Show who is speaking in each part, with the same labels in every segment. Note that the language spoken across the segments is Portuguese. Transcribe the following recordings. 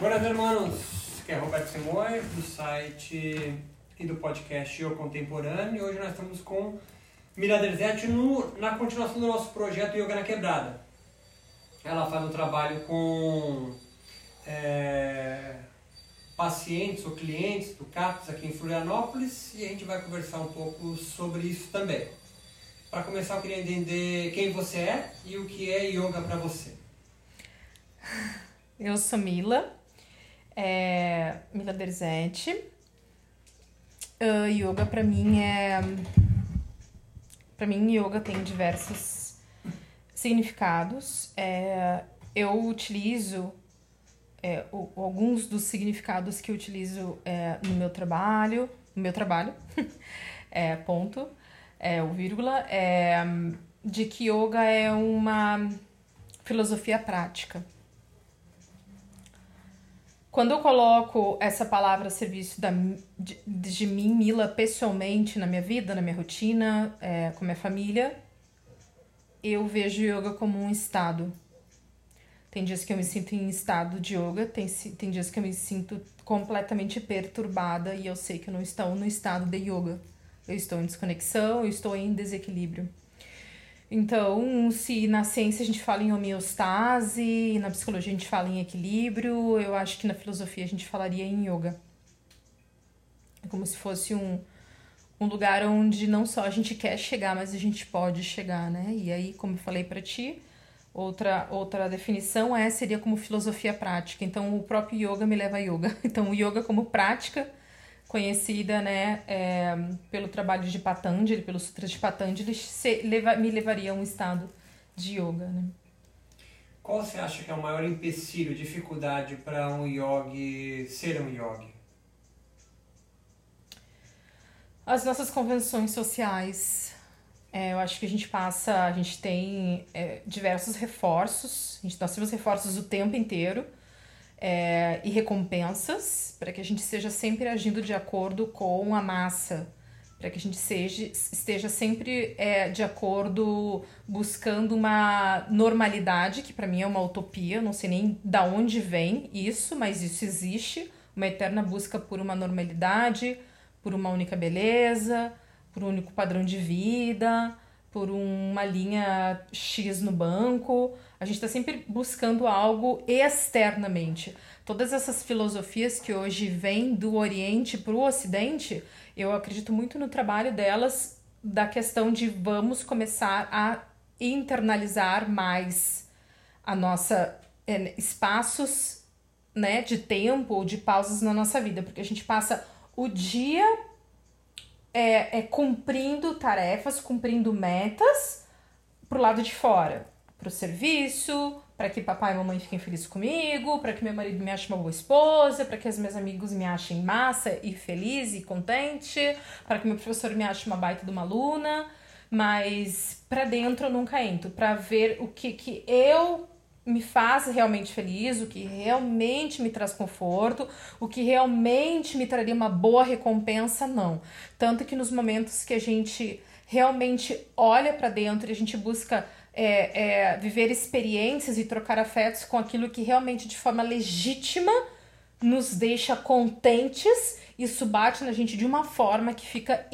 Speaker 1: Buenas, hermanos. Que é Roberto Simoes, do site e do podcast Eu Contemporâneo. Hoje nós estamos com Mira Derzete no, na continuação do nosso projeto Yoga na Quebrada. Ela faz um trabalho com é, pacientes ou clientes do CAPS aqui em Florianópolis e a gente vai conversar um pouco sobre isso também. Para começar, eu queria entender quem você é e o que é yoga para você.
Speaker 2: Eu sou Mila, é, Mila Derzete. Uh, yoga para mim é. Para mim, yoga tem diversos significados. É, eu utilizo é, o, alguns dos significados que eu utilizo é, no meu trabalho, no meu trabalho, é, ponto, é, o vírgula, é, de que yoga é uma filosofia prática. Quando eu coloco essa palavra serviço da, de, de mim, Mila, pessoalmente, na minha vida, na minha rotina, é, com minha família, eu vejo yoga como um estado. Tem dias que eu me sinto em estado de yoga, tem, tem dias que eu me sinto completamente perturbada e eu sei que eu não estou no estado de yoga. Eu estou em desconexão, eu estou em desequilíbrio. Então, se na ciência a gente fala em homeostase, na psicologia a gente fala em equilíbrio, eu acho que na filosofia a gente falaria em yoga. É como se fosse um, um lugar onde não só a gente quer chegar, mas a gente pode chegar, né? E aí, como eu falei para ti, outra outra definição é seria como filosofia prática. Então, o próprio yoga me leva a yoga. Então, o yoga como prática conhecida né, é, pelo trabalho de Patanjali, pelos sutras de Patanjali, se, leva, me levaria a um estado de yoga. Né?
Speaker 1: Qual você acha que é o maior empecilho, dificuldade para um yogi ser um yogi?
Speaker 2: As nossas convenções sociais. É, eu acho que a gente passa, a gente tem é, diversos reforços, gente, nós temos reforços o tempo inteiro é, e recompensas, para que a gente seja sempre agindo de acordo com a massa, para que a gente seja, esteja sempre é, de acordo, buscando uma normalidade, que para mim é uma utopia, não sei nem da onde vem isso, mas isso existe, uma eterna busca por uma normalidade, por uma única beleza, por um único padrão de vida, por uma linha X no banco. A gente está sempre buscando algo externamente. Todas essas filosofias que hoje vêm do Oriente para o Ocidente, eu acredito muito no trabalho delas da questão de vamos começar a internalizar mais a nossa é, espaços né, de tempo ou de pausas na nossa vida, porque a gente passa o dia é, é cumprindo tarefas, cumprindo metas pro lado de fora, pro serviço, para que papai e mamãe fiquem felizes comigo, para que meu marido me ache uma boa esposa, para que os meus amigos me achem massa e feliz e contente, para que meu professor me ache uma baita de uma aluna, mas para dentro eu nunca entro, para ver o que que eu me faz realmente feliz, o que realmente me traz conforto, o que realmente me traria uma boa recompensa, não. Tanto que nos momentos que a gente realmente olha para dentro e a gente busca é, é, viver experiências e trocar afetos com aquilo que realmente de forma legítima nos deixa contentes, isso bate na gente de uma forma que fica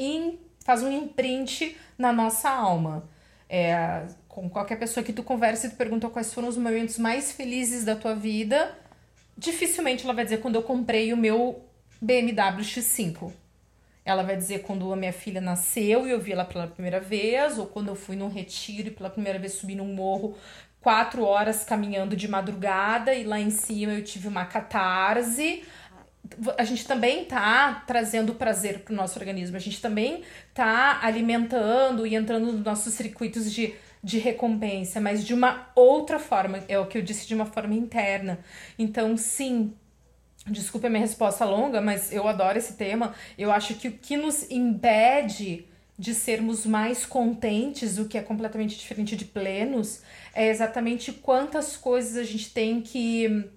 Speaker 2: faz um imprint na nossa alma. É, com qualquer pessoa que tu conversa e tu pergunta quais foram os momentos mais felizes da tua vida, dificilmente ela vai dizer quando eu comprei o meu BMW X5. Ela vai dizer quando a minha filha nasceu e eu vi ela pela primeira vez, ou quando eu fui num retiro e pela primeira vez subi num morro quatro horas caminhando de madrugada e lá em cima eu tive uma catarse. A gente também tá trazendo prazer pro nosso organismo, a gente também tá alimentando e entrando nos nossos circuitos de de recompensa, mas de uma outra forma, é o que eu disse, de uma forma interna. Então, sim, desculpe a minha resposta longa, mas eu adoro esse tema. Eu acho que o que nos impede de sermos mais contentes, o que é completamente diferente de plenos, é exatamente quantas coisas a gente tem que.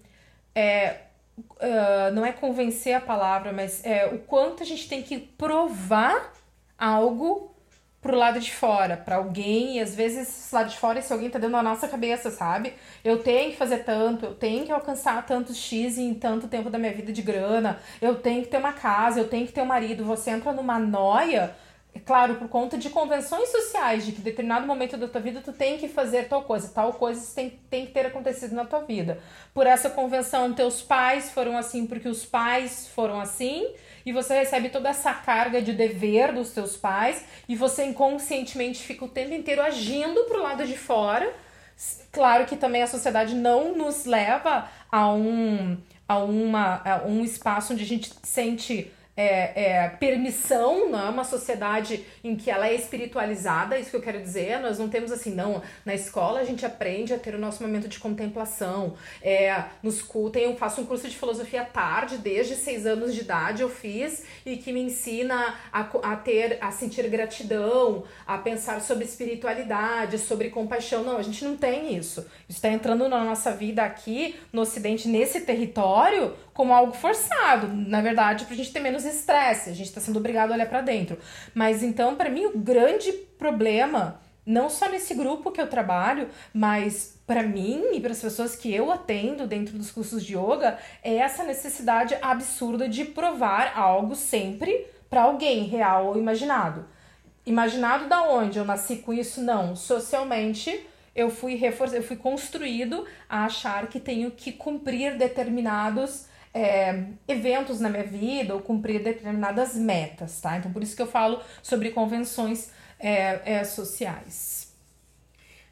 Speaker 2: É, uh, não é convencer a palavra, mas é o quanto a gente tem que provar algo pro lado de fora, para alguém, e às vezes esse lado de fora esse alguém tá dentro da nossa cabeça, sabe? Eu tenho que fazer tanto, eu tenho que alcançar tanto X em tanto tempo da minha vida de grana, eu tenho que ter uma casa, eu tenho que ter um marido. Você entra numa noia, é claro, por conta de convenções sociais, de que em determinado momento da tua vida tu tem que fazer tal coisa, tal coisa tem, tem que ter acontecido na tua vida. Por essa convenção, teus pais foram assim porque os pais foram assim, e você recebe toda essa carga de dever dos seus pais e você inconscientemente fica o tempo inteiro agindo pro lado de fora. Claro que também a sociedade não nos leva a um, a uma, a um espaço onde a gente sente é, é, permissão, não é uma sociedade em que ela é espiritualizada, isso que eu quero dizer. Nós não temos assim, não. Na escola a gente aprende a ter o nosso momento de contemplação. É, nos cultos, eu faço um curso de filosofia tarde, desde seis anos de idade eu fiz, e que me ensina a, a ter, a sentir gratidão, a pensar sobre espiritualidade, sobre compaixão. Não, a gente não tem isso. Isso está entrando na nossa vida aqui, no Ocidente, nesse território, como algo forçado, na verdade, pra gente ter menos estresse, a gente tá sendo obrigado a olhar para dentro. Mas então, para mim, o grande problema, não só nesse grupo que eu trabalho, mas para mim e para as pessoas que eu atendo dentro dos cursos de yoga, é essa necessidade absurda de provar algo sempre para alguém, real ou imaginado. Imaginado da onde eu nasci com isso? Não, socialmente eu fui reforçado, eu fui construído a achar que tenho que cumprir determinados é, eventos na minha vida ou cumprir determinadas metas, tá? Então, por isso que eu falo sobre convenções é, é, sociais.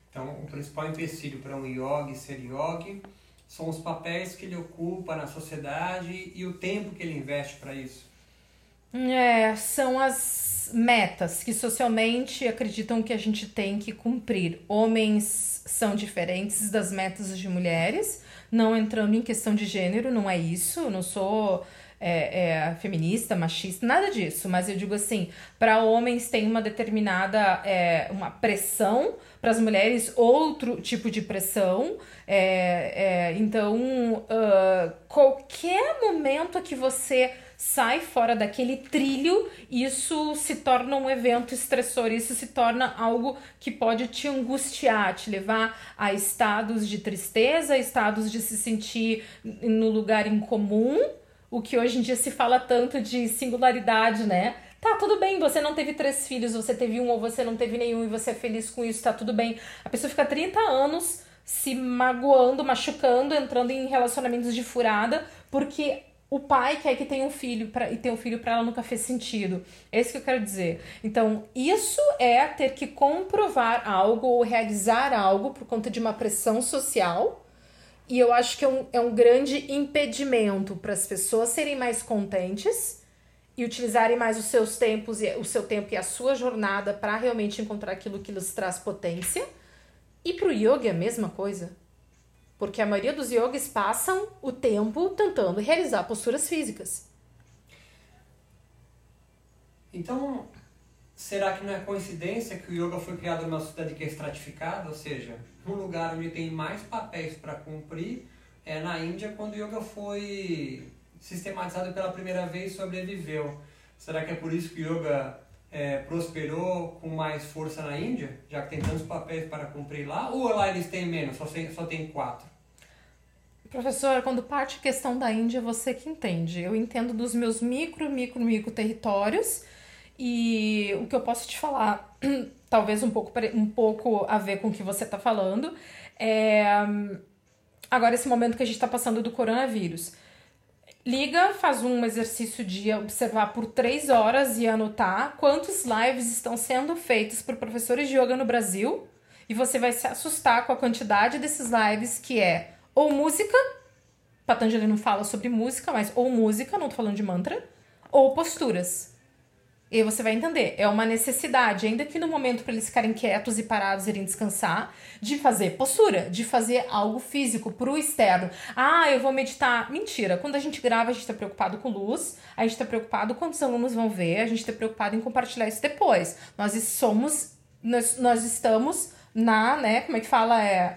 Speaker 1: Então, o principal empecilho para um yogi ser yogi são os papéis que ele ocupa na sociedade e o tempo que ele investe para isso.
Speaker 2: É, são as metas que socialmente acreditam que a gente tem que cumprir. Homens são diferentes das metas de mulheres não entrando em questão de gênero, não é isso, eu não sou é, é, feminista, machista, nada disso, mas eu digo assim, para homens tem uma determinada é, uma pressão, para as mulheres outro tipo de pressão, é, é, então uh, qualquer momento que você sai fora daquele trilho, isso se torna um evento estressor, isso se torna algo que pode te angustiar, te levar a estados de tristeza, estados de se sentir no lugar incomum, o que hoje em dia se fala tanto de singularidade, né? Tá, tudo bem, você não teve três filhos, você teve um ou você não teve nenhum e você é feliz com isso, tá tudo bem. A pessoa fica 30 anos se magoando, machucando, entrando em relacionamentos de furada, porque o pai quer que tenha um filho pra, e ter um filho para ela nunca fez sentido. É isso que eu quero dizer. Então, isso é ter que comprovar algo ou realizar algo por conta de uma pressão social. E eu acho que é um, é um grande impedimento para as pessoas serem mais contentes e utilizarem mais os seus tempos, o seu tempo e a sua jornada para realmente encontrar aquilo que lhes traz potência. E para o yoga é a mesma coisa. Porque a maioria dos yogis passam o tempo tentando realizar posturas físicas.
Speaker 1: Então, será que não é coincidência que o yoga foi criado numa sociedade que é estratificada? Ou seja, um lugar onde tem mais papéis para cumprir é na Índia, quando o yoga foi sistematizado pela primeira vez sobreviveu. Será que é por isso que o yoga é, prosperou com mais força na Índia, já que tem tantos papéis para cumprir lá, ou lá eles têm menos, só tem, só tem quatro?
Speaker 2: Professor, quando parte a questão da Índia, você que entende. Eu entendo dos meus micro, micro, micro territórios e o que eu posso te falar, talvez um pouco, um pouco a ver com o que você está falando, é agora esse momento que a gente está passando do coronavírus. Liga, faz um exercício de observar por três horas e anotar quantos lives estão sendo feitos por professores de yoga no Brasil. E você vai se assustar com a quantidade desses lives que é ou música, Patanjali não fala sobre música, mas ou música, não tô falando de mantra, ou posturas. E você vai entender, é uma necessidade, ainda que no momento para eles ficarem quietos e parados, irem descansar, de fazer postura, de fazer algo físico pro externo. Ah, eu vou meditar. Mentira, quando a gente grava, a gente tá preocupado com luz, a gente tá preocupado quantos alunos vão ver, a gente tá preocupado em compartilhar isso depois. Nós somos, nós, nós estamos na, né, como é que fala? É,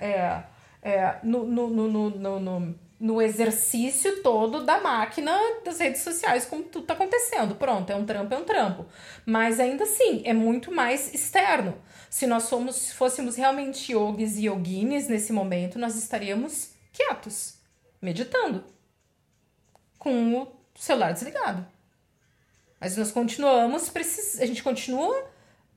Speaker 2: é, é no, no, no, no, no no exercício todo da máquina das redes sociais, como tudo tá acontecendo. Pronto, é um trampo, é um trampo. Mas ainda assim, é muito mais externo. Se nós fôssemos realmente yogis e yoginis nesse momento, nós estaríamos quietos, meditando, com o celular desligado. Mas nós continuamos, precis... a gente continua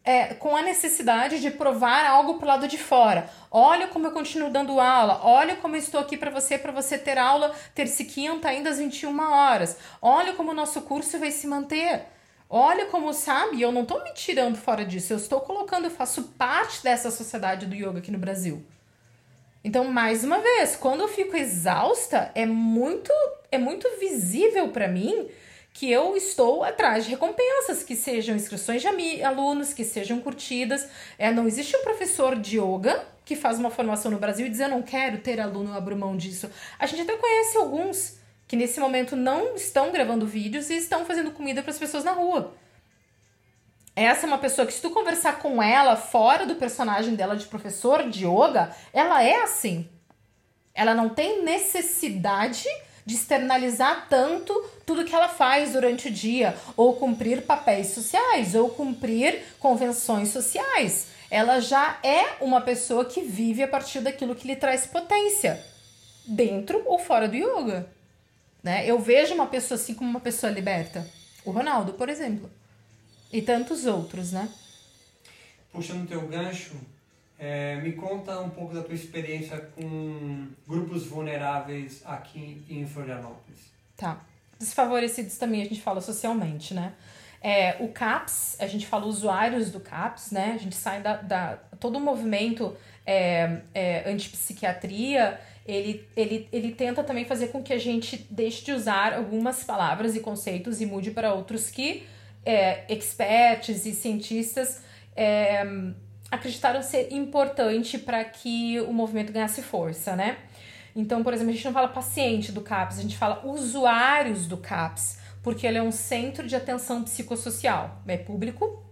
Speaker 2: é, com a necessidade de provar algo pro lado de fora. Olha como eu continuo dando aula, olha como eu estou aqui para você, para você ter aula terça e quinta ainda às 21 horas. Olha como o nosso curso vai se manter. Olha como sabe, eu não estou me tirando fora disso, eu estou colocando, eu faço parte dessa sociedade do yoga aqui no Brasil. Então, mais uma vez, quando eu fico exausta, é muito é muito visível para mim que eu estou atrás de recompensas, que sejam inscrições de alunos, que sejam curtidas. É, não existe um professor de yoga que faz uma formação no Brasil e diz eu não quero ter aluno, eu abro mão disso. A gente até conhece alguns que nesse momento não estão gravando vídeos e estão fazendo comida para as pessoas na rua. Essa é uma pessoa que se tu conversar com ela fora do personagem dela de professor de yoga, ela é assim. Ela não tem necessidade de externalizar tanto tudo que ela faz durante o dia, ou cumprir papéis sociais, ou cumprir convenções sociais. Ela já é uma pessoa que vive a partir daquilo que lhe traz potência, dentro ou fora do yoga. Né? Eu vejo uma pessoa assim como uma pessoa liberta. O Ronaldo, por exemplo. E tantos outros, né?
Speaker 1: Puxando teu gancho, é, me conta um pouco da tua experiência com grupos vulneráveis aqui em Florianópolis.
Speaker 2: Tá. Desfavorecidos também a gente fala socialmente, né? É, o CAPS, a gente fala usuários do CAPS, né? A gente sai da. da todo o movimento é, é, antipsiquiatria, ele, ele, ele tenta também fazer com que a gente deixe de usar algumas palavras e conceitos e mude para outros que é, experts e cientistas é, acreditaram ser importante para que o movimento ganhasse força, né? Então, por exemplo, a gente não fala paciente do CAPS, a gente fala usuários do CAPS, porque ele é um centro de atenção psicossocial, é público.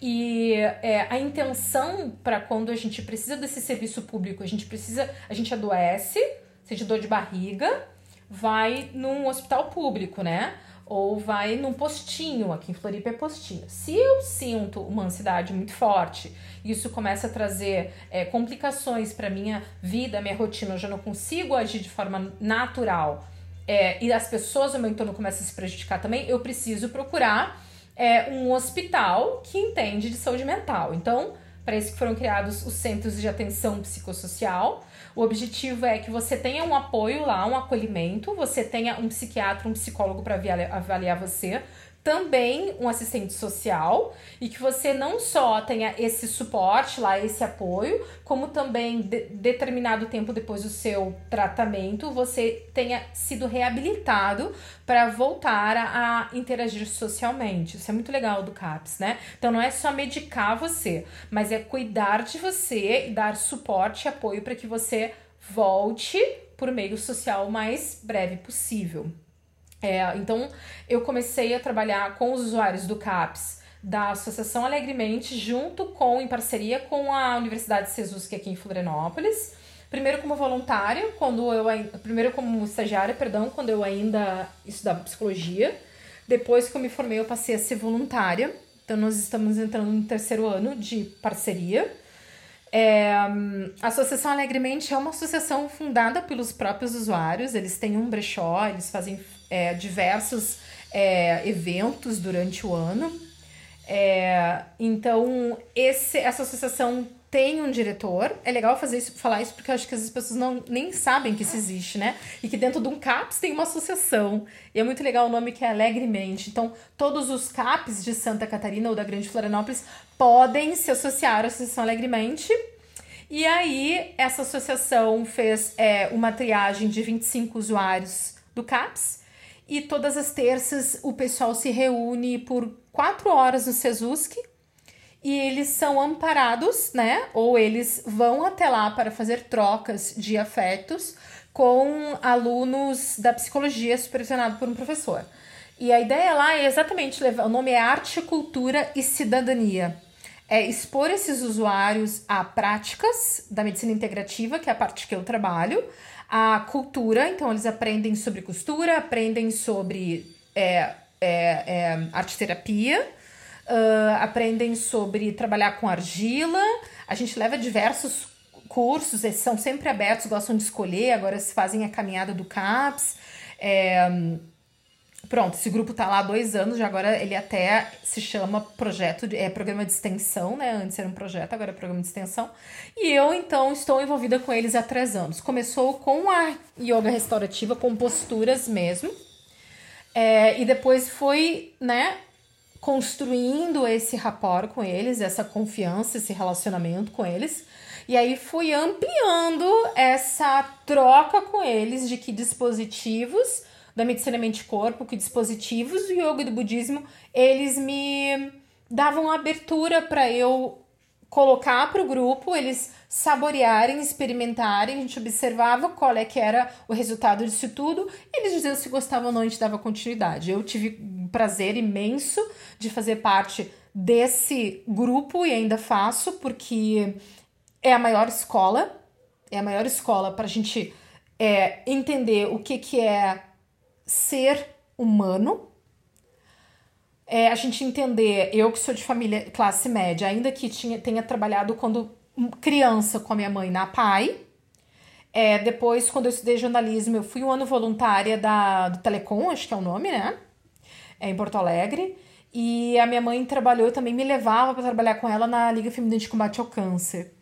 Speaker 2: E é, a intenção para quando a gente precisa desse serviço público, a gente precisa, a gente adoece, sente dor de barriga, vai num hospital público, né? Ou vai num postinho, aqui em Floripa é postinho. Se eu sinto uma ansiedade muito forte, isso começa a trazer é, complicações para minha vida, minha rotina, eu já não consigo agir de forma natural é, e as pessoas ao meu entorno começam a se prejudicar também, eu preciso procurar é, um hospital que entende de saúde mental. Então, para isso que foram criados os centros de atenção psicossocial, o objetivo é que você tenha um apoio lá, um acolhimento, você tenha um psiquiatra, um psicólogo para avaliar você, também um assistente social e que você não só tenha esse suporte lá, esse apoio, como também de, determinado tempo depois do seu tratamento você tenha sido reabilitado para voltar a, a, interagir socialmente. Isso é muito legal do CAPS, né? Então não é só medicar você, mas é cuidar de você e dar suporte e apoio para que você volte por meio social o mais breve possível. É, então, eu comecei a trabalhar com os usuários do CAPS da Associação Alegremente, junto com, em parceria com a Universidade Cesus, que é aqui em Florianópolis. Primeiro como voluntária, quando eu primeiro como estagiária, perdão, quando eu ainda estudava psicologia. Depois que eu me formei, eu passei a ser voluntária. Então nós estamos entrando no terceiro ano de parceria. É, a Associação Alegremente é uma associação fundada pelos próprios usuários. Eles têm um brechó, eles fazem é, diversos é, eventos durante o ano. É, então, esse, essa associação tem um diretor. É legal fazer isso, falar isso, porque eu acho que as pessoas não, nem sabem que isso existe, né? E que dentro de um CAPS tem uma associação. E é muito legal o nome que é Alegremente. Então, todos os CAPs de Santa Catarina ou da Grande Florianópolis podem se associar à Associação Alegremente. E aí, essa associação fez é, uma triagem de 25 usuários do CAPS e todas as terças o pessoal se reúne por quatro horas no Sesusk e eles são amparados, né? Ou eles vão até lá para fazer trocas de afetos com alunos da psicologia supervisionado por um professor. E a ideia lá é exatamente levar. O nome é Arte, Cultura e Cidadania. é expor esses usuários a práticas da medicina integrativa, que é a parte que eu trabalho, a cultura, então eles aprendem sobre costura, aprendem sobre é, é, é, arte-terapia, uh, aprendem sobre trabalhar com argila. A gente leva diversos cursos, eles são sempre abertos, gostam de escolher, agora se fazem a caminhada do CAPS. É, Pronto, esse grupo tá lá há dois anos, já agora ele até se chama projeto, de, é programa de extensão, né? Antes era um projeto, agora é programa de extensão. E eu, então, estou envolvida com eles há três anos. Começou com a yoga restaurativa, com posturas mesmo. É, e depois foi, né, construindo esse rapport com eles, essa confiança, esse relacionamento com eles. E aí fui ampliando essa troca com eles de que dispositivos da medicina mente-corpo, que dispositivos do yoga e do budismo, eles me davam abertura para eu colocar para o grupo, eles saborearem, experimentarem, a gente observava qual é que era o resultado disso tudo, eles diziam se gostavam ou não, a gente dava continuidade. Eu tive um prazer imenso de fazer parte desse grupo e ainda faço, porque é a maior escola, é a maior escola para a gente é, entender o que, que é ser humano. É, a gente entender, eu que sou de família classe média, ainda que tinha, tenha trabalhado quando criança com a minha mãe na PAI. É, depois, quando eu estudei jornalismo, eu fui um ano voluntária da, do Telecom, acho que é o nome, né? É, em Porto Alegre. E a minha mãe trabalhou, também me levava para trabalhar com ela na Liga Feminina de Combate ao Câncer.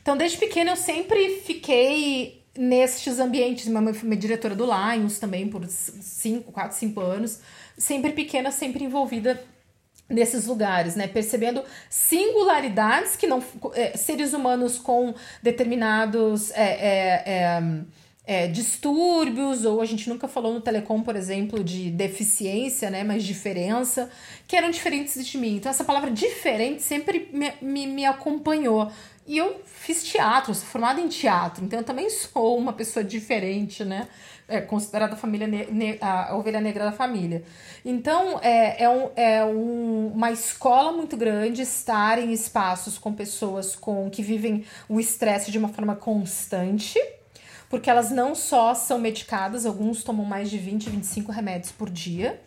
Speaker 2: Então, desde pequena, eu sempre fiquei nestes ambientes. Minha mãe foi minha diretora do Lions também por 5, 4, 5 anos. Sempre pequena, sempre envolvida nesses lugares, né? Percebendo singularidades que não. É, seres humanos com determinados. É, é, é, é, distúrbios, ou a gente nunca falou no Telecom, por exemplo, de deficiência, né? Mas diferença, que eram diferentes de mim. Então, essa palavra diferente sempre me, me, me acompanhou. E eu fiz teatro, sou formada em teatro, então eu também sou uma pessoa diferente, né? É considerada a família a ovelha negra da família. Então é, é, um, é um, uma escola muito grande estar em espaços com pessoas com que vivem o estresse de uma forma constante, porque elas não só são medicadas, alguns tomam mais de 20, 25 remédios por dia,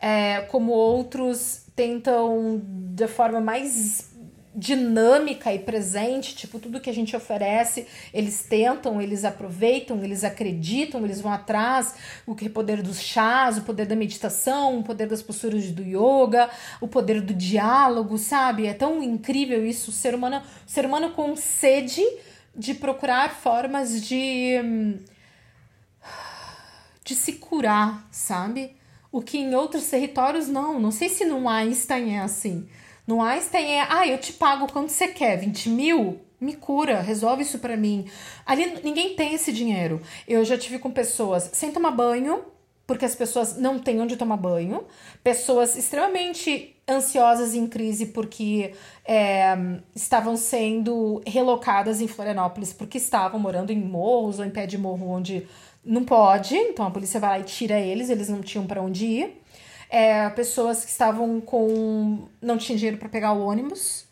Speaker 2: é, como outros tentam, da forma mais dinâmica e presente, tipo, tudo que a gente oferece, eles tentam, eles aproveitam, eles acreditam, eles vão atrás, o é poder dos chás, o poder da meditação, o poder das posturas do yoga, o poder do diálogo, sabe? É tão incrível isso, o ser humano, o ser humano com sede de procurar formas de de se curar, sabe? O que em outros territórios não, não sei se no Einstein é assim, no Einstein é, ah, eu te pago quanto você quer, 20 mil? Me cura, resolve isso para mim. Ali ninguém tem esse dinheiro. Eu já tive com pessoas sem tomar banho, porque as pessoas não têm onde tomar banho, pessoas extremamente ansiosas em crise porque é, estavam sendo relocadas em Florianópolis porque estavam morando em morros ou em pé de morro onde não pode, então a polícia vai lá e tira eles, eles não tinham para onde ir é, pessoas que estavam com. não tinham dinheiro para pegar o ônibus.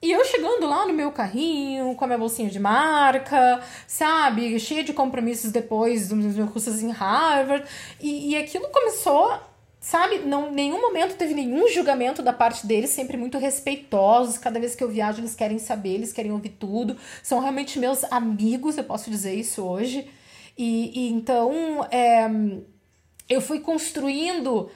Speaker 2: E eu chegando lá no meu carrinho, com a minha bolsinha de marca, sabe? Cheia de compromissos depois dos meus cursos em Harvard. E, e aquilo começou, sabe? Não, nenhum momento teve nenhum julgamento da parte deles, sempre muito respeitosos. Cada vez que eu viajo, eles querem saber, eles querem ouvir tudo. São realmente meus amigos, eu posso dizer isso hoje. E, e então. É, eu fui construindo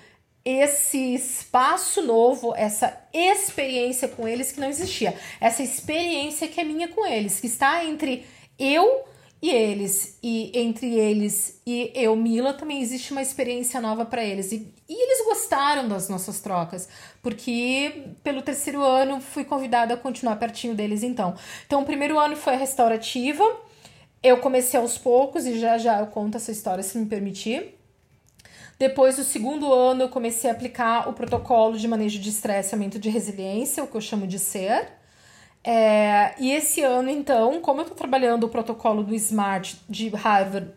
Speaker 2: esse espaço novo, essa experiência com eles que não existia. Essa experiência que é minha com eles, que está entre eu e eles. E entre eles e eu, Mila, também existe uma experiência nova para eles. E, e eles gostaram das nossas trocas, porque pelo terceiro ano fui convidada a continuar pertinho deles então. Então, o primeiro ano foi a restaurativa. Eu comecei aos poucos e já já eu conto essa história se me permitir. Depois do segundo ano, eu comecei a aplicar o protocolo de manejo de estresse, aumento de resiliência, o que eu chamo de SER. É, e esse ano, então, como eu estou trabalhando o protocolo do SMART de Harvard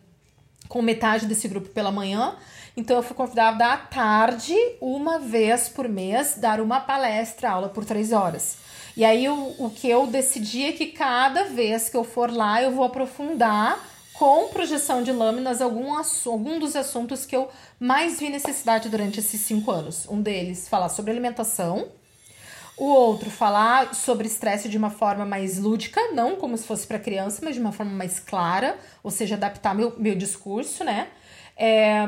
Speaker 2: com metade desse grupo pela manhã. Então eu fui convidada à tarde, uma vez por mês, dar uma palestra, aula por três horas. E aí o, o que eu decidi é que cada vez que eu for lá, eu vou aprofundar com projeção de lâminas algum, algum dos assuntos que eu mais vi necessidade durante esses cinco anos. Um deles, falar sobre alimentação. O outro, falar sobre estresse de uma forma mais lúdica, não como se fosse para criança, mas de uma forma mais clara, ou seja, adaptar meu, meu discurso, né? É,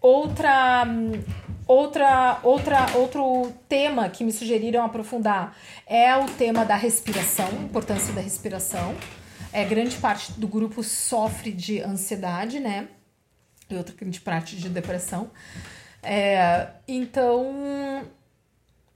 Speaker 2: outra, outra, outra, outro tema que me sugeriram aprofundar é o tema da respiração, importância da respiração. É, grande parte do grupo sofre de ansiedade, né? E outra grande parte de depressão. É, então,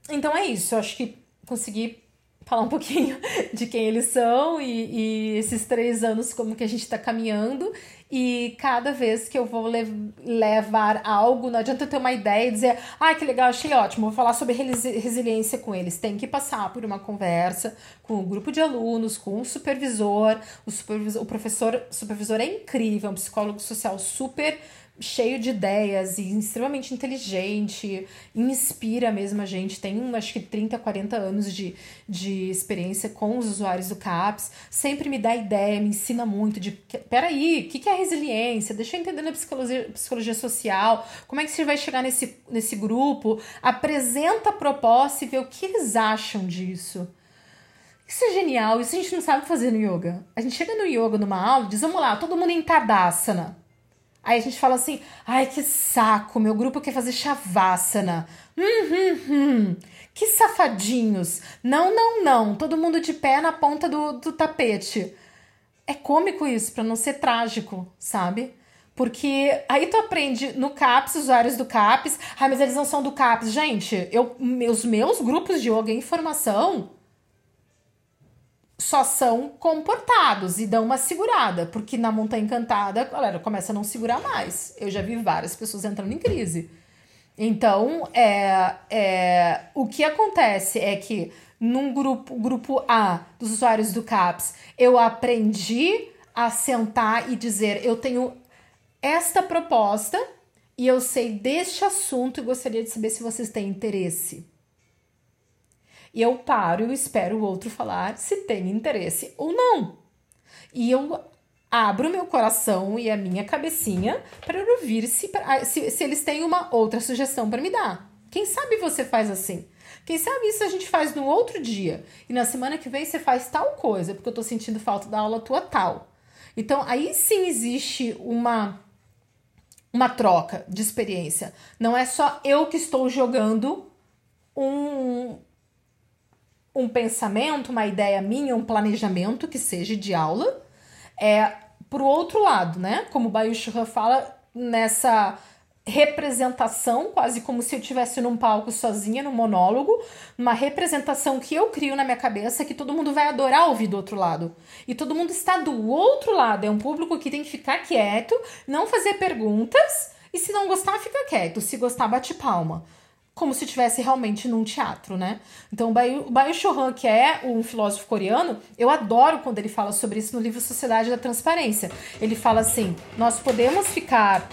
Speaker 2: então é isso. Eu acho que consegui falar um pouquinho de quem eles são e, e esses três anos como que a gente está caminhando e cada vez que eu vou lev levar algo, não adianta eu ter uma ideia e dizer, ah, que legal, achei ótimo, vou falar sobre resiliência com eles. Tem que passar por uma conversa com um grupo de alunos, com um supervisor. O, supervisor, o professor supervisor é incrível, é um psicólogo social super cheio de ideias e extremamente inteligente, inspira mesmo a gente. Tem, acho que 30, 40 anos de, de experiência com os usuários do CAPS. Sempre me dá ideia, me ensina muito de. Peraí, o que, que é resiliência? Deixa eu entender na psicologia, psicologia social. Como é que você vai chegar nesse, nesse grupo? Apresenta a proposta e vê o que eles acham disso. Isso é genial, isso a gente não sabe fazer no yoga. A gente chega no yoga numa aula e diz: vamos lá, todo mundo em Tadasana. Aí a gente fala assim: ai que saco, meu grupo quer fazer shavasana. Hum, hum, hum. Que safadinhos. Não, não, não. Todo mundo de pé na ponta do, do tapete. É cômico isso, para não ser trágico, sabe? Porque aí tu aprende no CAPS, usuários do CAPS. Ai, mas eles não são do CAPS. Gente, eu, meus, meus grupos de yoga em formação só são comportados e dão uma segurada, porque na Montanha Encantada galera começa a não segurar mais. Eu já vi várias pessoas entrando em crise. Então, é, é, o que acontece é que num grupo, grupo A dos usuários do CAPS, eu aprendi a sentar e dizer: eu tenho esta proposta e eu sei deste assunto e gostaria de saber se vocês têm interesse. E eu paro e espero o outro falar se tem interesse ou não. E eu abro meu coração e a minha cabecinha para ouvir se, se, se eles têm uma outra sugestão para me dar. Quem sabe você faz assim? Quem sabe isso a gente faz no outro dia e na semana que vem você faz tal coisa, porque eu tô sentindo falta da aula tua tal. Então aí sim existe uma uma troca de experiência. Não é só eu que estou jogando um um pensamento, uma ideia minha, um planejamento que seja de aula. É, pro outro lado, né? Como o Bayu Churran fala nessa representação, quase como se eu estivesse num palco sozinha, num monólogo, uma representação que eu crio na minha cabeça que todo mundo vai adorar ouvir do outro lado. E todo mundo está do outro lado, é um público que tem que ficar quieto, não fazer perguntas, e se não gostar, fica quieto, se gostar, bate palma como se estivesse realmente num teatro, né? Então, o Bayu Chohan, que é um filósofo coreano, eu adoro quando ele fala sobre isso no livro Sociedade da Transparência. Ele fala assim: nós podemos ficar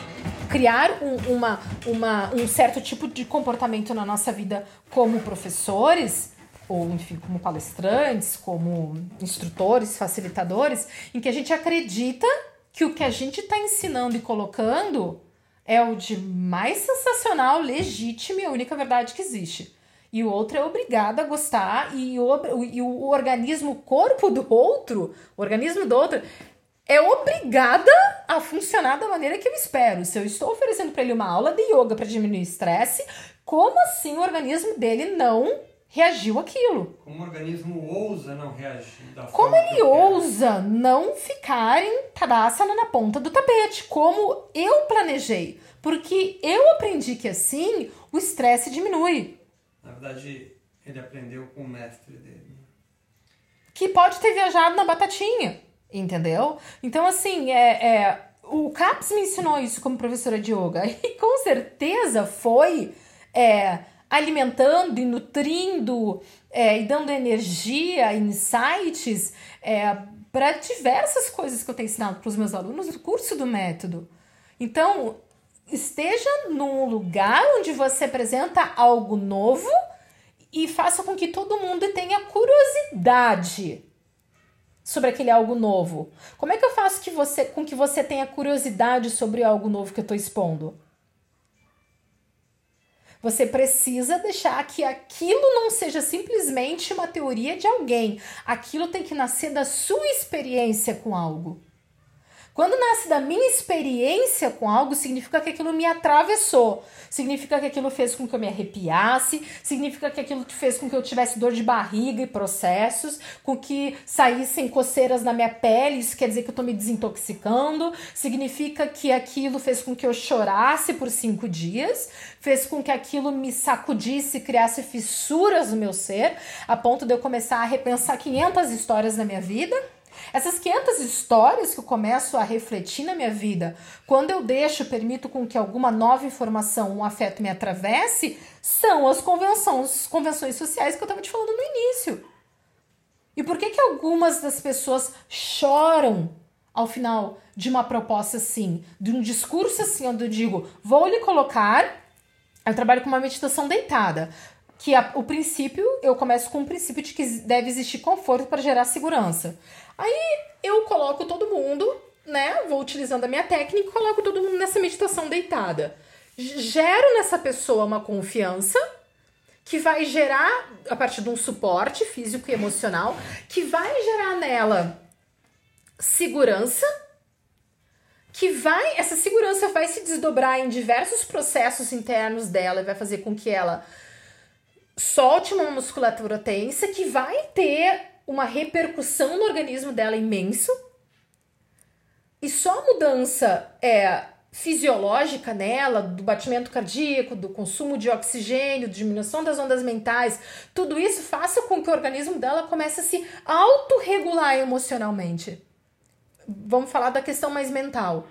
Speaker 2: criar um, uma, uma, um certo tipo de comportamento na nossa vida como professores, ou enfim, como palestrantes, como instrutores, facilitadores, em que a gente acredita que o que a gente está ensinando e colocando é o de mais sensacional, legítimo e a única verdade que existe. E o outro é obrigado a gostar, e o, e o organismo, o corpo do outro, o organismo do outro, é obrigada a funcionar da maneira que eu espero. Se eu estou oferecendo para ele uma aula de yoga para diminuir estresse, como assim o organismo dele não reagiu aquilo.
Speaker 1: Como o organismo ousa não reagir da
Speaker 2: Como ele ousa não ficar em Tadasana na ponta do tapete, como eu planejei. Porque eu aprendi que assim o estresse diminui.
Speaker 1: Na verdade, ele aprendeu com o mestre dele.
Speaker 2: Que pode ter viajado na batatinha, entendeu? Então, assim, é, é o CAPS me ensinou isso como professora de yoga. E com certeza foi. É, alimentando e nutrindo é, e dando energia, insights é, para diversas coisas que eu tenho ensinado para os meus alunos no curso do método. Então, esteja num lugar onde você apresenta algo novo e faça com que todo mundo tenha curiosidade sobre aquele algo novo. Como é que eu faço que você, com que você tenha curiosidade sobre algo novo que eu estou expondo? Você precisa deixar que aquilo não seja simplesmente uma teoria de alguém. Aquilo tem que nascer da sua experiência com algo. Quando nasce da minha experiência com algo, significa que aquilo me atravessou. Significa que aquilo fez com que eu me arrepiasse, significa que aquilo fez com que eu tivesse dor de barriga e processos, com que saíssem coceiras na minha pele, isso quer dizer que eu tô me desintoxicando, significa que aquilo fez com que eu chorasse por cinco dias, fez com que aquilo me sacudisse, criasse fissuras no meu ser, a ponto de eu começar a repensar 500 histórias na minha vida essas 500 histórias que eu começo a refletir na minha vida, quando eu deixo, permito com que alguma nova informação, um afeto me atravesse, são as convenções, convenções sociais que eu estava te falando no início. E por que que algumas das pessoas choram ao final de uma proposta assim, de um discurso assim, onde eu digo, vou lhe colocar, eu trabalho com uma meditação deitada, que a, o princípio, eu começo com o princípio de que deve existir conforto para gerar segurança. Aí eu coloco todo mundo, né? Vou utilizando a minha técnica coloco todo mundo nessa meditação deitada. Gero nessa pessoa uma confiança que vai gerar, a partir de um suporte físico e emocional, que vai gerar nela segurança, que vai, essa segurança vai se desdobrar em diversos processos internos dela e vai fazer com que ela solte uma musculatura tensa, que vai ter uma repercussão no organismo dela imenso. E só a mudança é fisiológica nela, do batimento cardíaco, do consumo de oxigênio, diminuição das ondas mentais, tudo isso faça com que o organismo dela comece a se autorregular emocionalmente. Vamos falar da questão mais mental.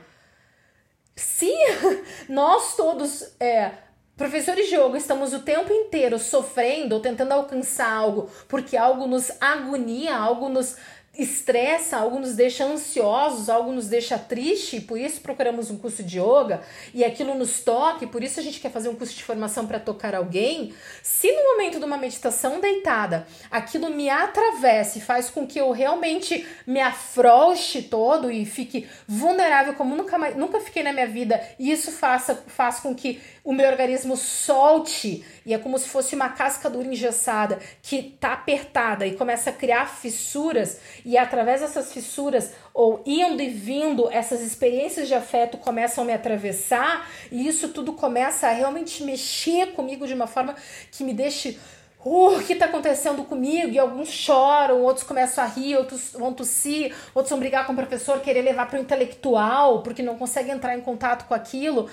Speaker 2: Se nós todos é, Professores de yoga, estamos o tempo inteiro sofrendo ou tentando alcançar algo porque algo nos agonia, algo nos estressa, algo nos deixa ansiosos, algo nos deixa triste, por isso procuramos um curso de yoga e aquilo nos toca, e por isso a gente quer fazer um curso de formação para tocar alguém. Se no momento de uma meditação deitada aquilo me atravessa e faz com que eu realmente me afrouxe todo e fique vulnerável como nunca, mais, nunca fiquei na minha vida, e isso faça, faz com que o meu organismo solte e é como se fosse uma casca dura engessada que tá apertada e começa a criar fissuras e através dessas fissuras ou indo e vindo essas experiências de afeto começam a me atravessar e isso tudo começa a realmente mexer comigo de uma forma que me deixe Uh, o que está acontecendo comigo? E alguns choram, outros começam a rir, outros vão tossir, outros vão brigar com o professor, querer levar para o intelectual, porque não consegue entrar em contato com aquilo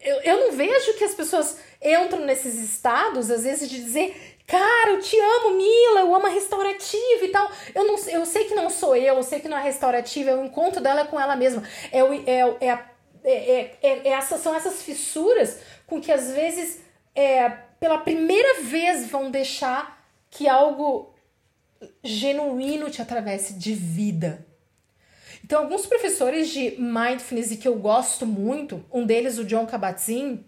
Speaker 2: eu, eu não vejo que as pessoas entram nesses estados, às vezes, de dizer, cara, eu te amo, Mila, eu amo a restaurativa e tal. Eu, não, eu sei que não sou eu, eu sei que não é restaurativa, é o encontro dela com ela mesma. É, é, é, é, é, essas, são essas fissuras com que, às vezes, é, pela primeira vez vão deixar que algo genuíno te atravesse de vida. Então, alguns professores de mindfulness e que eu gosto muito, um deles, o John Kabat-Zinn,